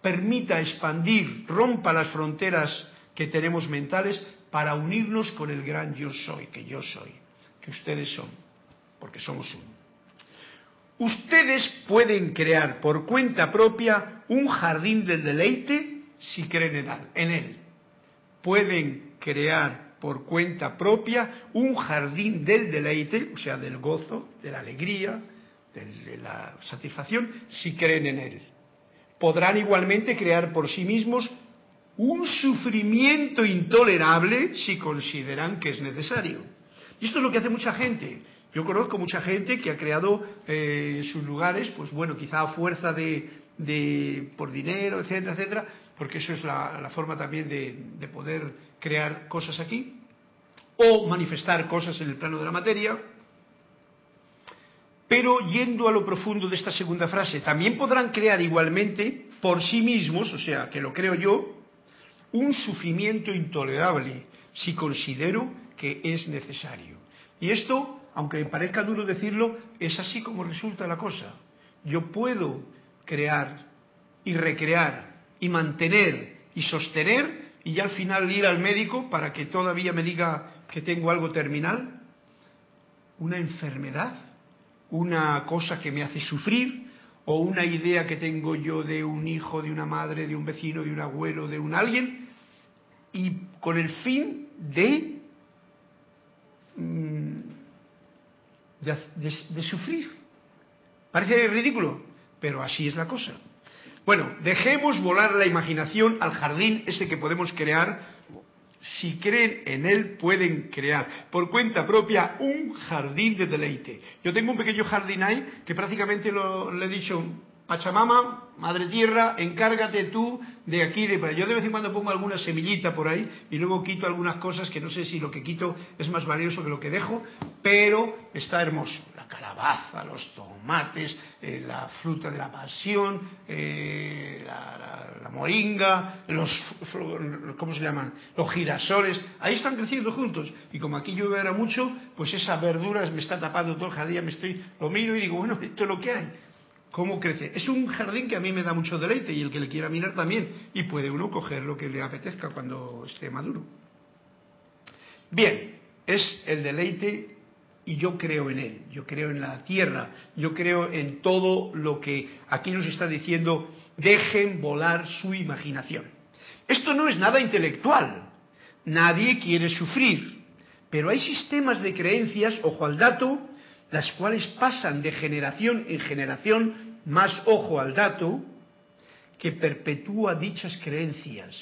permita expandir, rompa las fronteras que tenemos mentales para unirnos con el gran yo soy, que yo soy que ustedes son, porque somos uno. Ustedes pueden crear por cuenta propia un jardín del deleite si creen en él. Pueden crear por cuenta propia un jardín del deleite, o sea, del gozo, de la alegría, de la satisfacción, si creen en él. Podrán igualmente crear por sí mismos un sufrimiento intolerable si consideran que es necesario. Y esto es lo que hace mucha gente. Yo conozco mucha gente que ha creado eh, sus lugares, pues bueno, quizá a fuerza de, por dinero, etcétera, etcétera, porque eso es la, forma también de, de, poder crear cosas aquí, o manifestar cosas en el plano de la materia. Pero yendo a lo profundo de esta segunda frase, también podrán crear igualmente por sí mismos, o sea, que lo creo yo, un sufrimiento intolerable si considero que es necesario. Y esto, aunque parezca duro decirlo, es así como resulta la cosa. Yo puedo crear y recrear y mantener y sostener y ya al final ir al médico para que todavía me diga que tengo algo terminal, una enfermedad, una cosa que me hace sufrir o una idea que tengo yo de un hijo, de una madre, de un vecino, de un abuelo, de un alguien, y con el fin de Mm, de, sufrir. Parece ridículo, pero así es la cosa. Bueno, dejemos volar la imaginación al jardín ese que podemos crear. Si creen en él, pueden crear por cuenta propia un jardín de deleite. Yo tengo un pequeño jardín ahí que prácticamente lo, le he dicho, Pachamama, Madre Tierra, encárgate tú de aquí, de. Yo de vez en cuando pongo alguna semillita por ahí y luego quito algunas cosas que no sé si lo que quito es más valioso que lo que dejo, pero está hermoso. la calabaza, los tomates, eh, la fruta de la pasión, eh, la, moringa, los, ¿cómo se llaman? Los girasoles, ahí están creciendo juntos. Y como aquí llueve ahora mucho, pues esas verduras me está tapando todo el jardín, me estoy, lo miro y digo, bueno, esto es lo que hay. ¿Cómo crece? Es un jardín que a mí me da mucho deleite y el que le quiera mirar también. Y puede uno coger lo que le apetezca cuando esté maduro. Bien, es el deleite y yo creo en él, yo creo en la tierra, yo creo en todo lo que aquí nos está diciendo, dejen volar su imaginación. Esto no es nada intelectual, nadie quiere sufrir, pero hay sistemas de creencias, ojo al dato, las cuales pasan de generación en generación, más ojo al dato, que perpetúa dichas creencias.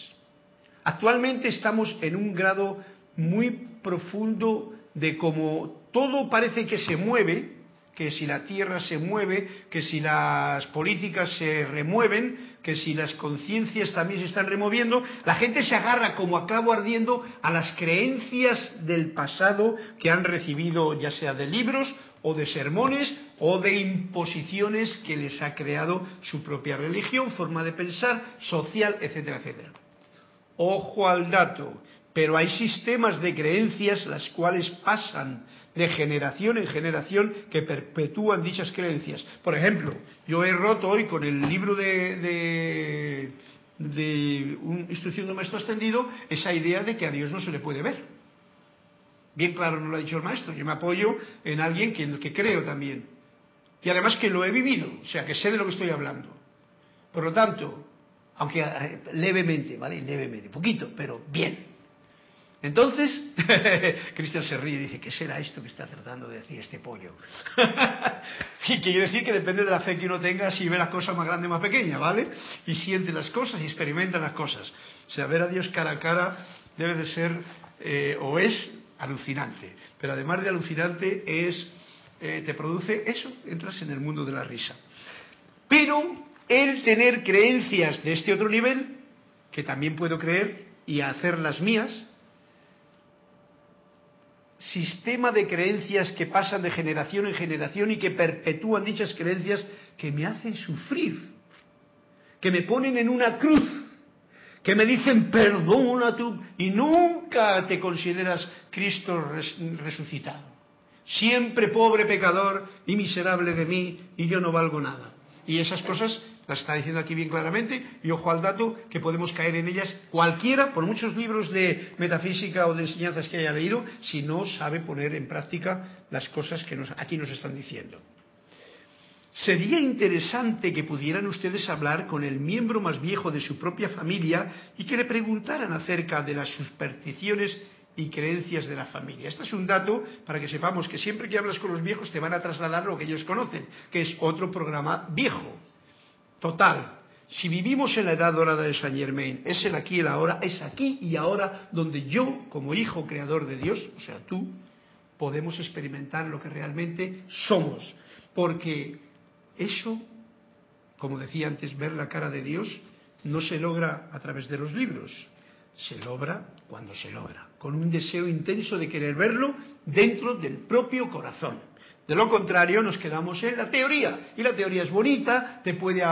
Actualmente estamos en un grado muy profundo de cómo todo parece que se mueve, que si la tierra se mueve, que si las políticas se remueven, que si las conciencias también se están removiendo, la gente se agarra como a clavo ardiendo a las creencias del pasado que han recibido ya sea de libros o de sermones o de imposiciones que les ha creado su propia religión, forma de pensar, social, etcétera, etcétera. Ojo al dato, pero hay sistemas de creencias las cuales pasan de generación en generación que perpetúan dichas creencias. Por ejemplo, yo he roto hoy con el libro de, de, un instrucción de maestro ascendido esa idea de que a Dios no se le puede ver. Bien claro no lo ha dicho el maestro, yo me apoyo en alguien que, que creo también. Y además que lo he vivido, o sea, que sé de lo que estoy hablando. Por lo tanto, aunque eh, levemente, ¿vale? Levemente, poquito, pero bien. Entonces, (laughs) Cristian se ríe y dice, ¿qué será esto que está tratando de decir este pollo? (laughs) y quiere decir que depende de la fe que uno tenga, si ve las cosas más grandes o más pequeñas, ¿vale? Y siente las cosas y experimenta las cosas. O sea, ver a Dios cara a cara debe de ser, eh, o es, alucinante. Pero además de alucinante, es, eh, te produce eso, entras en el mundo de la risa. Pero el tener creencias de este otro nivel, que también puedo creer y hacer las mías, sistema de creencias que pasan de generación en generación y que perpetúan dichas creencias que me hacen sufrir, que me ponen en una cruz, que me dicen perdona tú y nunca te consideras Cristo resucitado. Siempre pobre pecador y miserable de mí y yo no valgo nada. Y esas cosas las está diciendo aquí bien claramente, y ojo al dato que podemos caer en ellas cualquiera, por muchos libros de metafísica o de enseñanzas que haya leído, si no sabe poner en práctica las cosas que aquí nos están diciendo. Sería interesante que pudieran ustedes hablar con el miembro más viejo de su propia familia y que le preguntaran acerca de las supersticiones y creencias de la familia. Este es un dato para que sepamos que siempre que hablas con los viejos te van a trasladar lo que ellos conocen, que es otro programa viejo. Total, si vivimos en la edad dorada de Saint Germain, es el aquí y el ahora, es aquí y ahora donde yo, como hijo creador de Dios, o sea, tú, podemos experimentar lo que realmente somos. Porque eso, como decía antes, ver la cara de Dios no se logra a través de los libros, se logra cuando se logra, con un deseo intenso de querer verlo dentro del propio corazón. De lo contrario, nos quedamos en la teoría. Y la teoría es bonita, te puede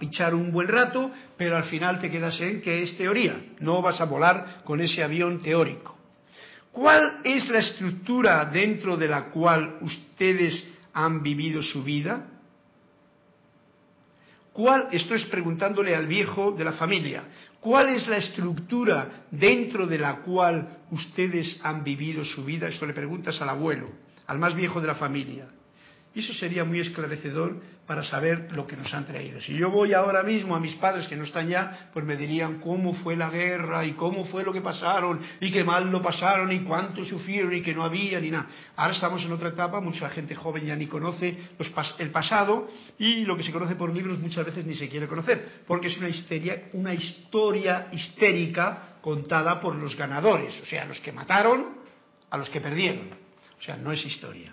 pichar un buen rato, pero al final te quedas en que es teoría. No vas a volar con ese avión teórico. ¿Cuál es la estructura dentro de la cual ustedes han vivido su vida? ¿Cuál, esto es preguntándole al viejo de la familia, cuál es la estructura dentro de la cual ustedes han vivido su vida? Esto le preguntas al abuelo al más viejo de la familia. Y eso sería muy esclarecedor para saber lo que nos han traído. Si yo voy ahora mismo a mis padres que no están ya, pues me dirían cómo fue la guerra y cómo fue lo que pasaron y qué mal lo pasaron y cuánto sufrieron y que no había ni nada. Ahora estamos en otra etapa, mucha gente joven ya ni conoce el pasado y lo que se conoce por libros muchas veces ni se quiere conocer, porque es una, histeria, una historia histérica contada por los ganadores, o sea, los que mataron a los que perdieron. O sea, no es historia,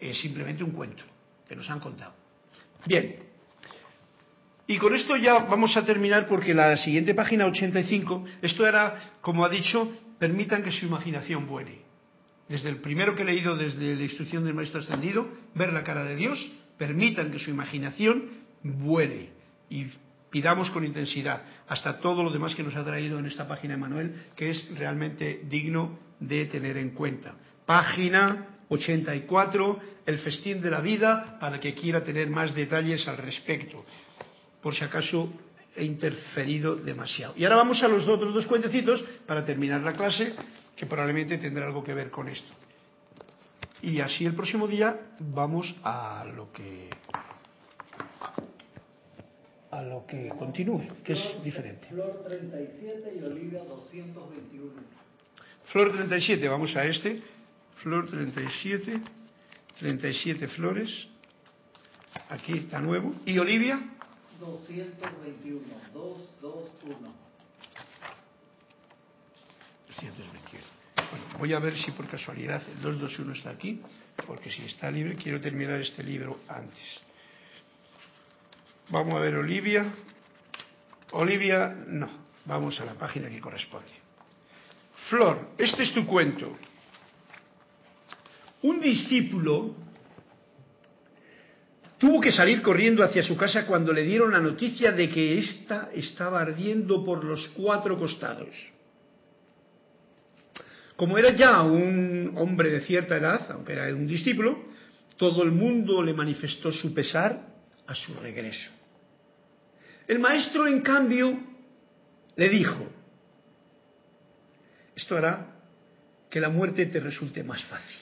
es simplemente un cuento que nos han contado. Bien, y con esto ya vamos a terminar porque la siguiente página 85, esto era, como ha dicho, permitan que su imaginación vuele. desde el primero que he leído desde la instrucción del Maestro Ascendido, ver la cara de Dios, permitan que su imaginación vuele y pidamos con intensidad hasta todo lo demás que nos ha traído en esta página Manuel, que es realmente digno de tener en cuenta. Página 84, el festín de la vida, para que quiera tener más detalles al respecto, por si acaso he interferido demasiado. Y ahora vamos a los otros dos cuentecitos para terminar la clase, que probablemente tendrá algo que ver con esto. Y así el próximo día vamos a lo que a lo que continúe, que es diferente. Flor 37 y Olivia 221. Flor 37, vamos a este. Flor 37, 37 flores. Aquí está nuevo. ¿Y Olivia? 221, 221. 221. Bueno, voy a ver si por casualidad el 221 está aquí, porque si está libre quiero terminar este libro antes. Vamos a ver Olivia. Olivia, no. Vamos a la página que corresponde. Flor, este es tu cuento. Un discípulo tuvo que salir corriendo hacia su casa cuando le dieron la noticia de que ésta estaba ardiendo por los cuatro costados. Como era ya un hombre de cierta edad, aunque era un discípulo, todo el mundo le manifestó su pesar a su regreso. El maestro, en cambio, le dijo, esto hará que la muerte te resulte más fácil.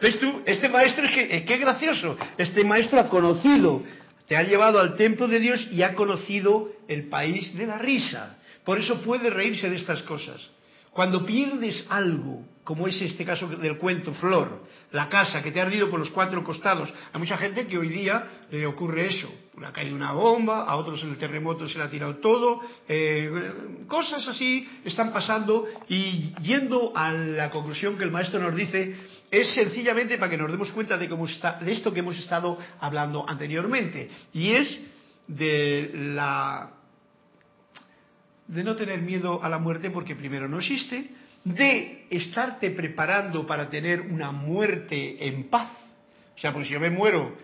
¿Ves tú? Este maestro es que, qué gracioso. Este maestro ha conocido, te ha llevado al templo de Dios y ha conocido el país de la risa. Por eso puede reírse de estas cosas. Cuando pierdes algo, como es este caso del cuento Flor, la casa que te ha ardido por los cuatro costados, hay mucha gente que hoy día le ocurre eso. Ha caído una bomba, a otros en el terremoto se le ha tirado todo, eh, cosas así están pasando y yendo a la conclusión que el maestro nos dice, es sencillamente para que nos demos cuenta de, cómo está, de esto que hemos estado hablando anteriormente, y es de la de no tener miedo a la muerte porque primero no existe, de estarte preparando para tener una muerte en paz. O sea, pues si yo me muero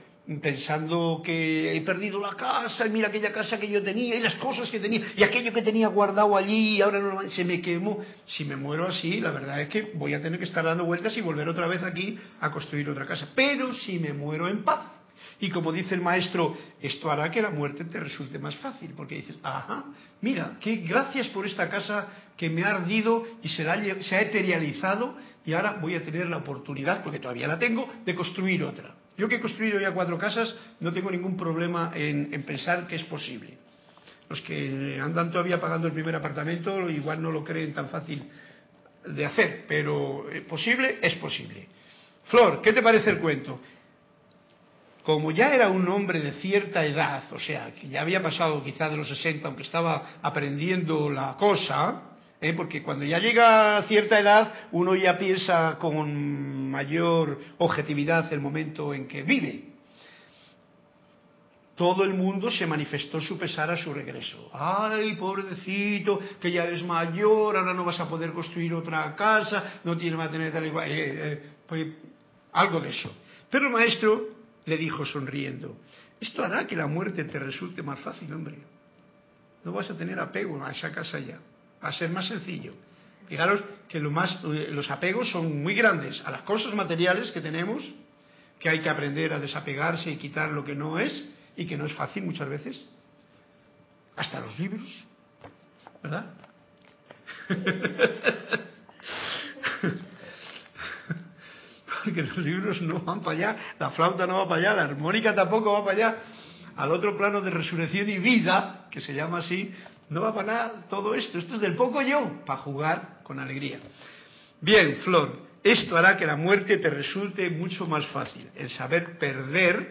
pensando que he perdido la casa y mira aquella casa que yo tenía y las cosas que tenía y aquello que tenía guardado allí y ahora no, se me quemó. Si me muero así, la verdad es que voy a tener que estar dando vueltas y volver otra vez aquí a construir otra casa. Pero si me muero en paz, y como dice el maestro, esto hará que la muerte te resulte más fácil, porque dices, ajá, mira, que gracias por esta casa que me ha ardido y se, se ha eterializado y ahora voy a tener la oportunidad, porque todavía la tengo, de construir otra. Yo que he construido ya cuatro casas no tengo ningún problema en, en pensar que es posible. Los que andan todavía pagando el primer apartamento igual no lo creen tan fácil de hacer, pero eh, posible es posible. Flor, ¿qué te parece el cuento? como ya era un hombre de cierta edad, o sea, que ya había pasado quizá de los 60, aunque estaba aprendiendo la cosa, ¿eh? porque cuando ya llega a cierta edad uno ya piensa con mayor objetividad el momento en que vive. Todo el mundo se manifestó su pesar a su regreso. Ay, pobrecito, que ya eres mayor, ahora no vas a poder construir otra casa, no tienes más tener tal igual. Eh, eh, pues, algo de eso. Pero el maestro le dijo sonriendo, esto hará que la muerte te resulte más fácil, hombre. No vas a tener apego a esa casa ya, va a ser más sencillo. Fijaros que lo más, eh, los apegos son muy grandes a las cosas materiales que tenemos, que hay que aprender a desapegarse y quitar lo que no es, y que no es fácil muchas veces. Hasta los libros, ¿verdad? (laughs) que los libros no van para allá, la flauta no va para allá, la armónica tampoco va para allá, al otro plano de resurrección y vida, que se llama así, no va para nada todo esto, esto es del poco yo, para jugar con alegría. Bien, Flor, esto hará que la muerte te resulte mucho más fácil, el saber perder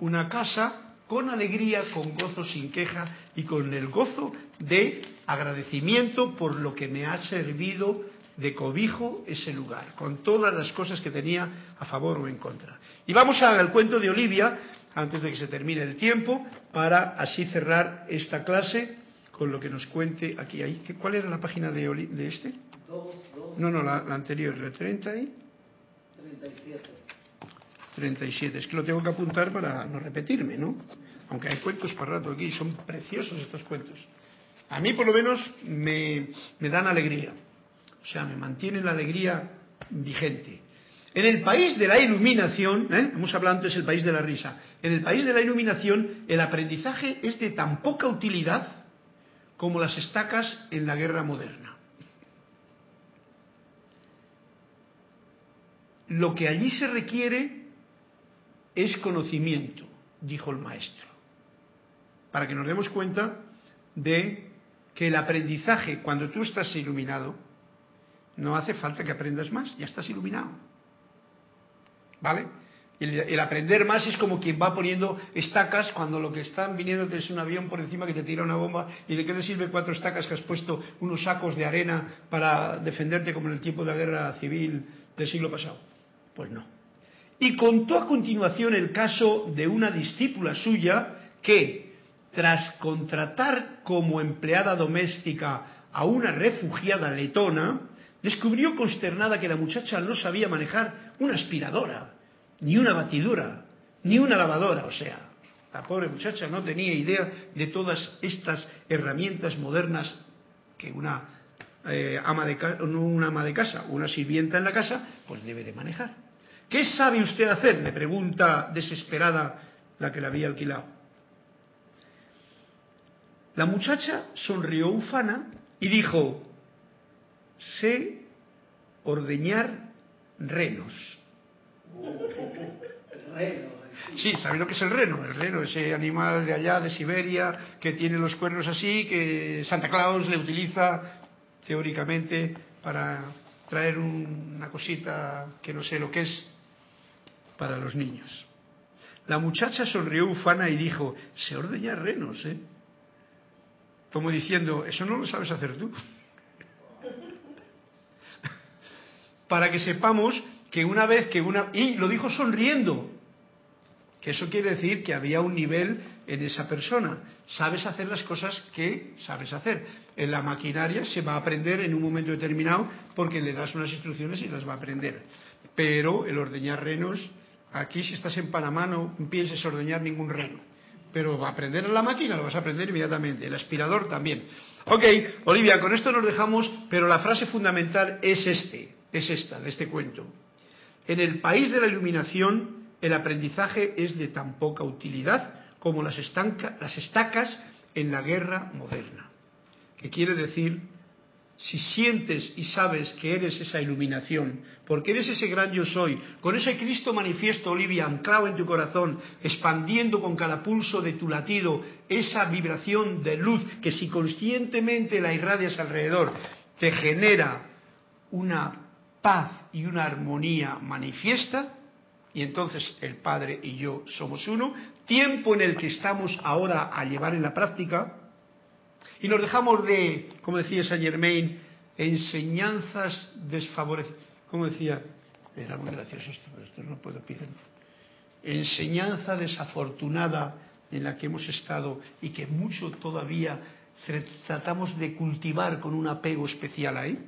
una casa con alegría, con gozo sin queja y con el gozo de agradecimiento por lo que me ha servido de cobijo ese lugar, con todas las cosas que tenía a favor o en contra. Y vamos al cuento de Olivia, antes de que se termine el tiempo, para así cerrar esta clase con lo que nos cuente aquí. Ahí. ¿Cuál era la página de, de este? 2, 2, No, no, la, anterior, la 30 y... 37. 37. Es que lo tengo que apuntar para no repetirme, ¿no? Aunque hay cuentos para rato aquí, son preciosos estos cuentos. A mí por lo menos me, me dan alegría. O sea, me mantienen la alegría vigente. En el país de la iluminación, ¿eh? hemos hablado antes del país de la risa, en el país de la iluminación el aprendizaje es de tan poca utilidad como las estacas en la guerra moderna. Lo que allí se requiere es conocimiento, dijo el maestro, para que nos demos cuenta de que el aprendizaje, cuando tú estás iluminado, no hace falta que aprendas más, ya estás iluminado. ¿Vale? El, aprender más es como quien va poniendo estacas cuando lo que están viniendo es un avión por encima que te tira una bomba y de qué te sirve cuatro estacas que has puesto unos sacos de arena para defenderte como en el tiempo de la guerra civil del siglo pasado. Pues no. Y contó a continuación el caso de una discípula suya que, tras contratar como empleada doméstica a una refugiada letona, descubrió consternada que la muchacha no sabía manejar una aspiradora, ni una batidura, ni una lavadora, o sea, la pobre muchacha no tenía idea de todas estas herramientas modernas que una, eh, ama, de, una ama de casa, una sirvienta en la casa, pues debe de manejar. ¿Qué sabe usted hacer? me pregunta desesperada la que la había alquilado. La muchacha sonrió ufana y dijo, sé ordeñar renos. Sí, ¿sabéis lo que es el reno? El reno, ese animal de allá, de Siberia, que tiene los cuernos así, que Santa Claus le utiliza teóricamente para traer una cosita que no sé lo que es para los niños. La muchacha sonrió ufana y dijo, se ordeña renos, ¿eh? Como diciendo, eso no lo sabes hacer tú. (laughs) para que sepamos que una vez que una... Y lo dijo sonriendo, que eso quiere decir que había un nivel en esa persona. Sabes hacer las cosas que sabes hacer. En la maquinaria se va a aprender en un momento determinado porque le das unas instrucciones y las va a aprender. Pero el ordeñar renos, aquí si estás en Panamá no pienses ordeñar ningún reno. Pero va a aprender en la máquina, lo vas a aprender inmediatamente. El aspirador también. Ok, Olivia, con esto nos dejamos, pero la frase fundamental es este es esta, de este cuento. En el país de la iluminación, el aprendizaje es de tan poca utilidad como las, las estacas en la guerra moderna. Que quiere decir, si sientes y sabes que eres esa iluminación, porque eres ese gran yo soy, con ese Cristo manifiesto, Olivia, anclado en tu corazón, expandiendo con cada pulso de tu latido esa vibración de luz que si conscientemente la irradias alrededor, te genera una paz y una armonía manifiesta, y entonces el Padre y yo somos uno, tiempo en el que estamos ahora a llevar en la práctica, y nos dejamos de, como decía Saint Germain, enseñanzas desfavorecidas, como decía, era muy gracioso esto, pero esto no puedo pedir, enseñanza desafortunada en la que hemos estado y que mucho todavía tratamos de cultivar con un apego especial ahí.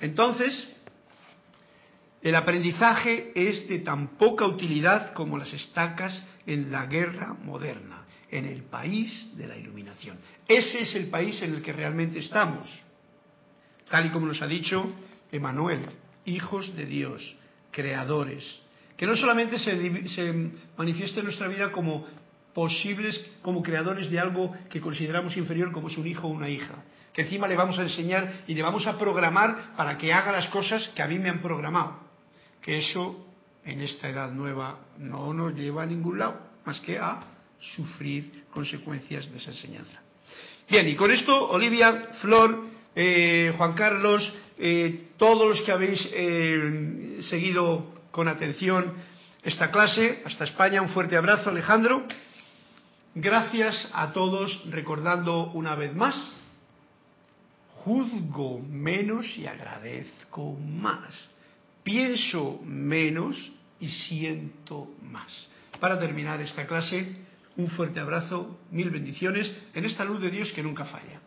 Entonces, el aprendizaje es de tan poca utilidad como las estacas en la guerra moderna, en el país de la iluminación. Ese es el país en el que realmente estamos, tal y como nos ha dicho Emanuel, hijos de Dios, creadores, que no solamente se, se manifiesta en nuestra vida como posibles, como creadores de algo que consideramos inferior como es un hijo o una hija, que encima le vamos a enseñar y le vamos a programar para que haga las cosas que a mí me han programado que eso en esta edad nueva no nos lleva a ningún lado, más que a sufrir consecuencias de esa enseñanza. Bien, y con esto, Olivia, Flor, eh, Juan Carlos, eh, todos los que habéis eh, seguido con atención esta clase, hasta España, un fuerte abrazo, Alejandro. Gracias a todos, recordando una vez más, juzgo menos y agradezco más pienso menos y siento más. Para terminar esta clase, un fuerte abrazo, mil bendiciones en esta luz de Dios que nunca falla.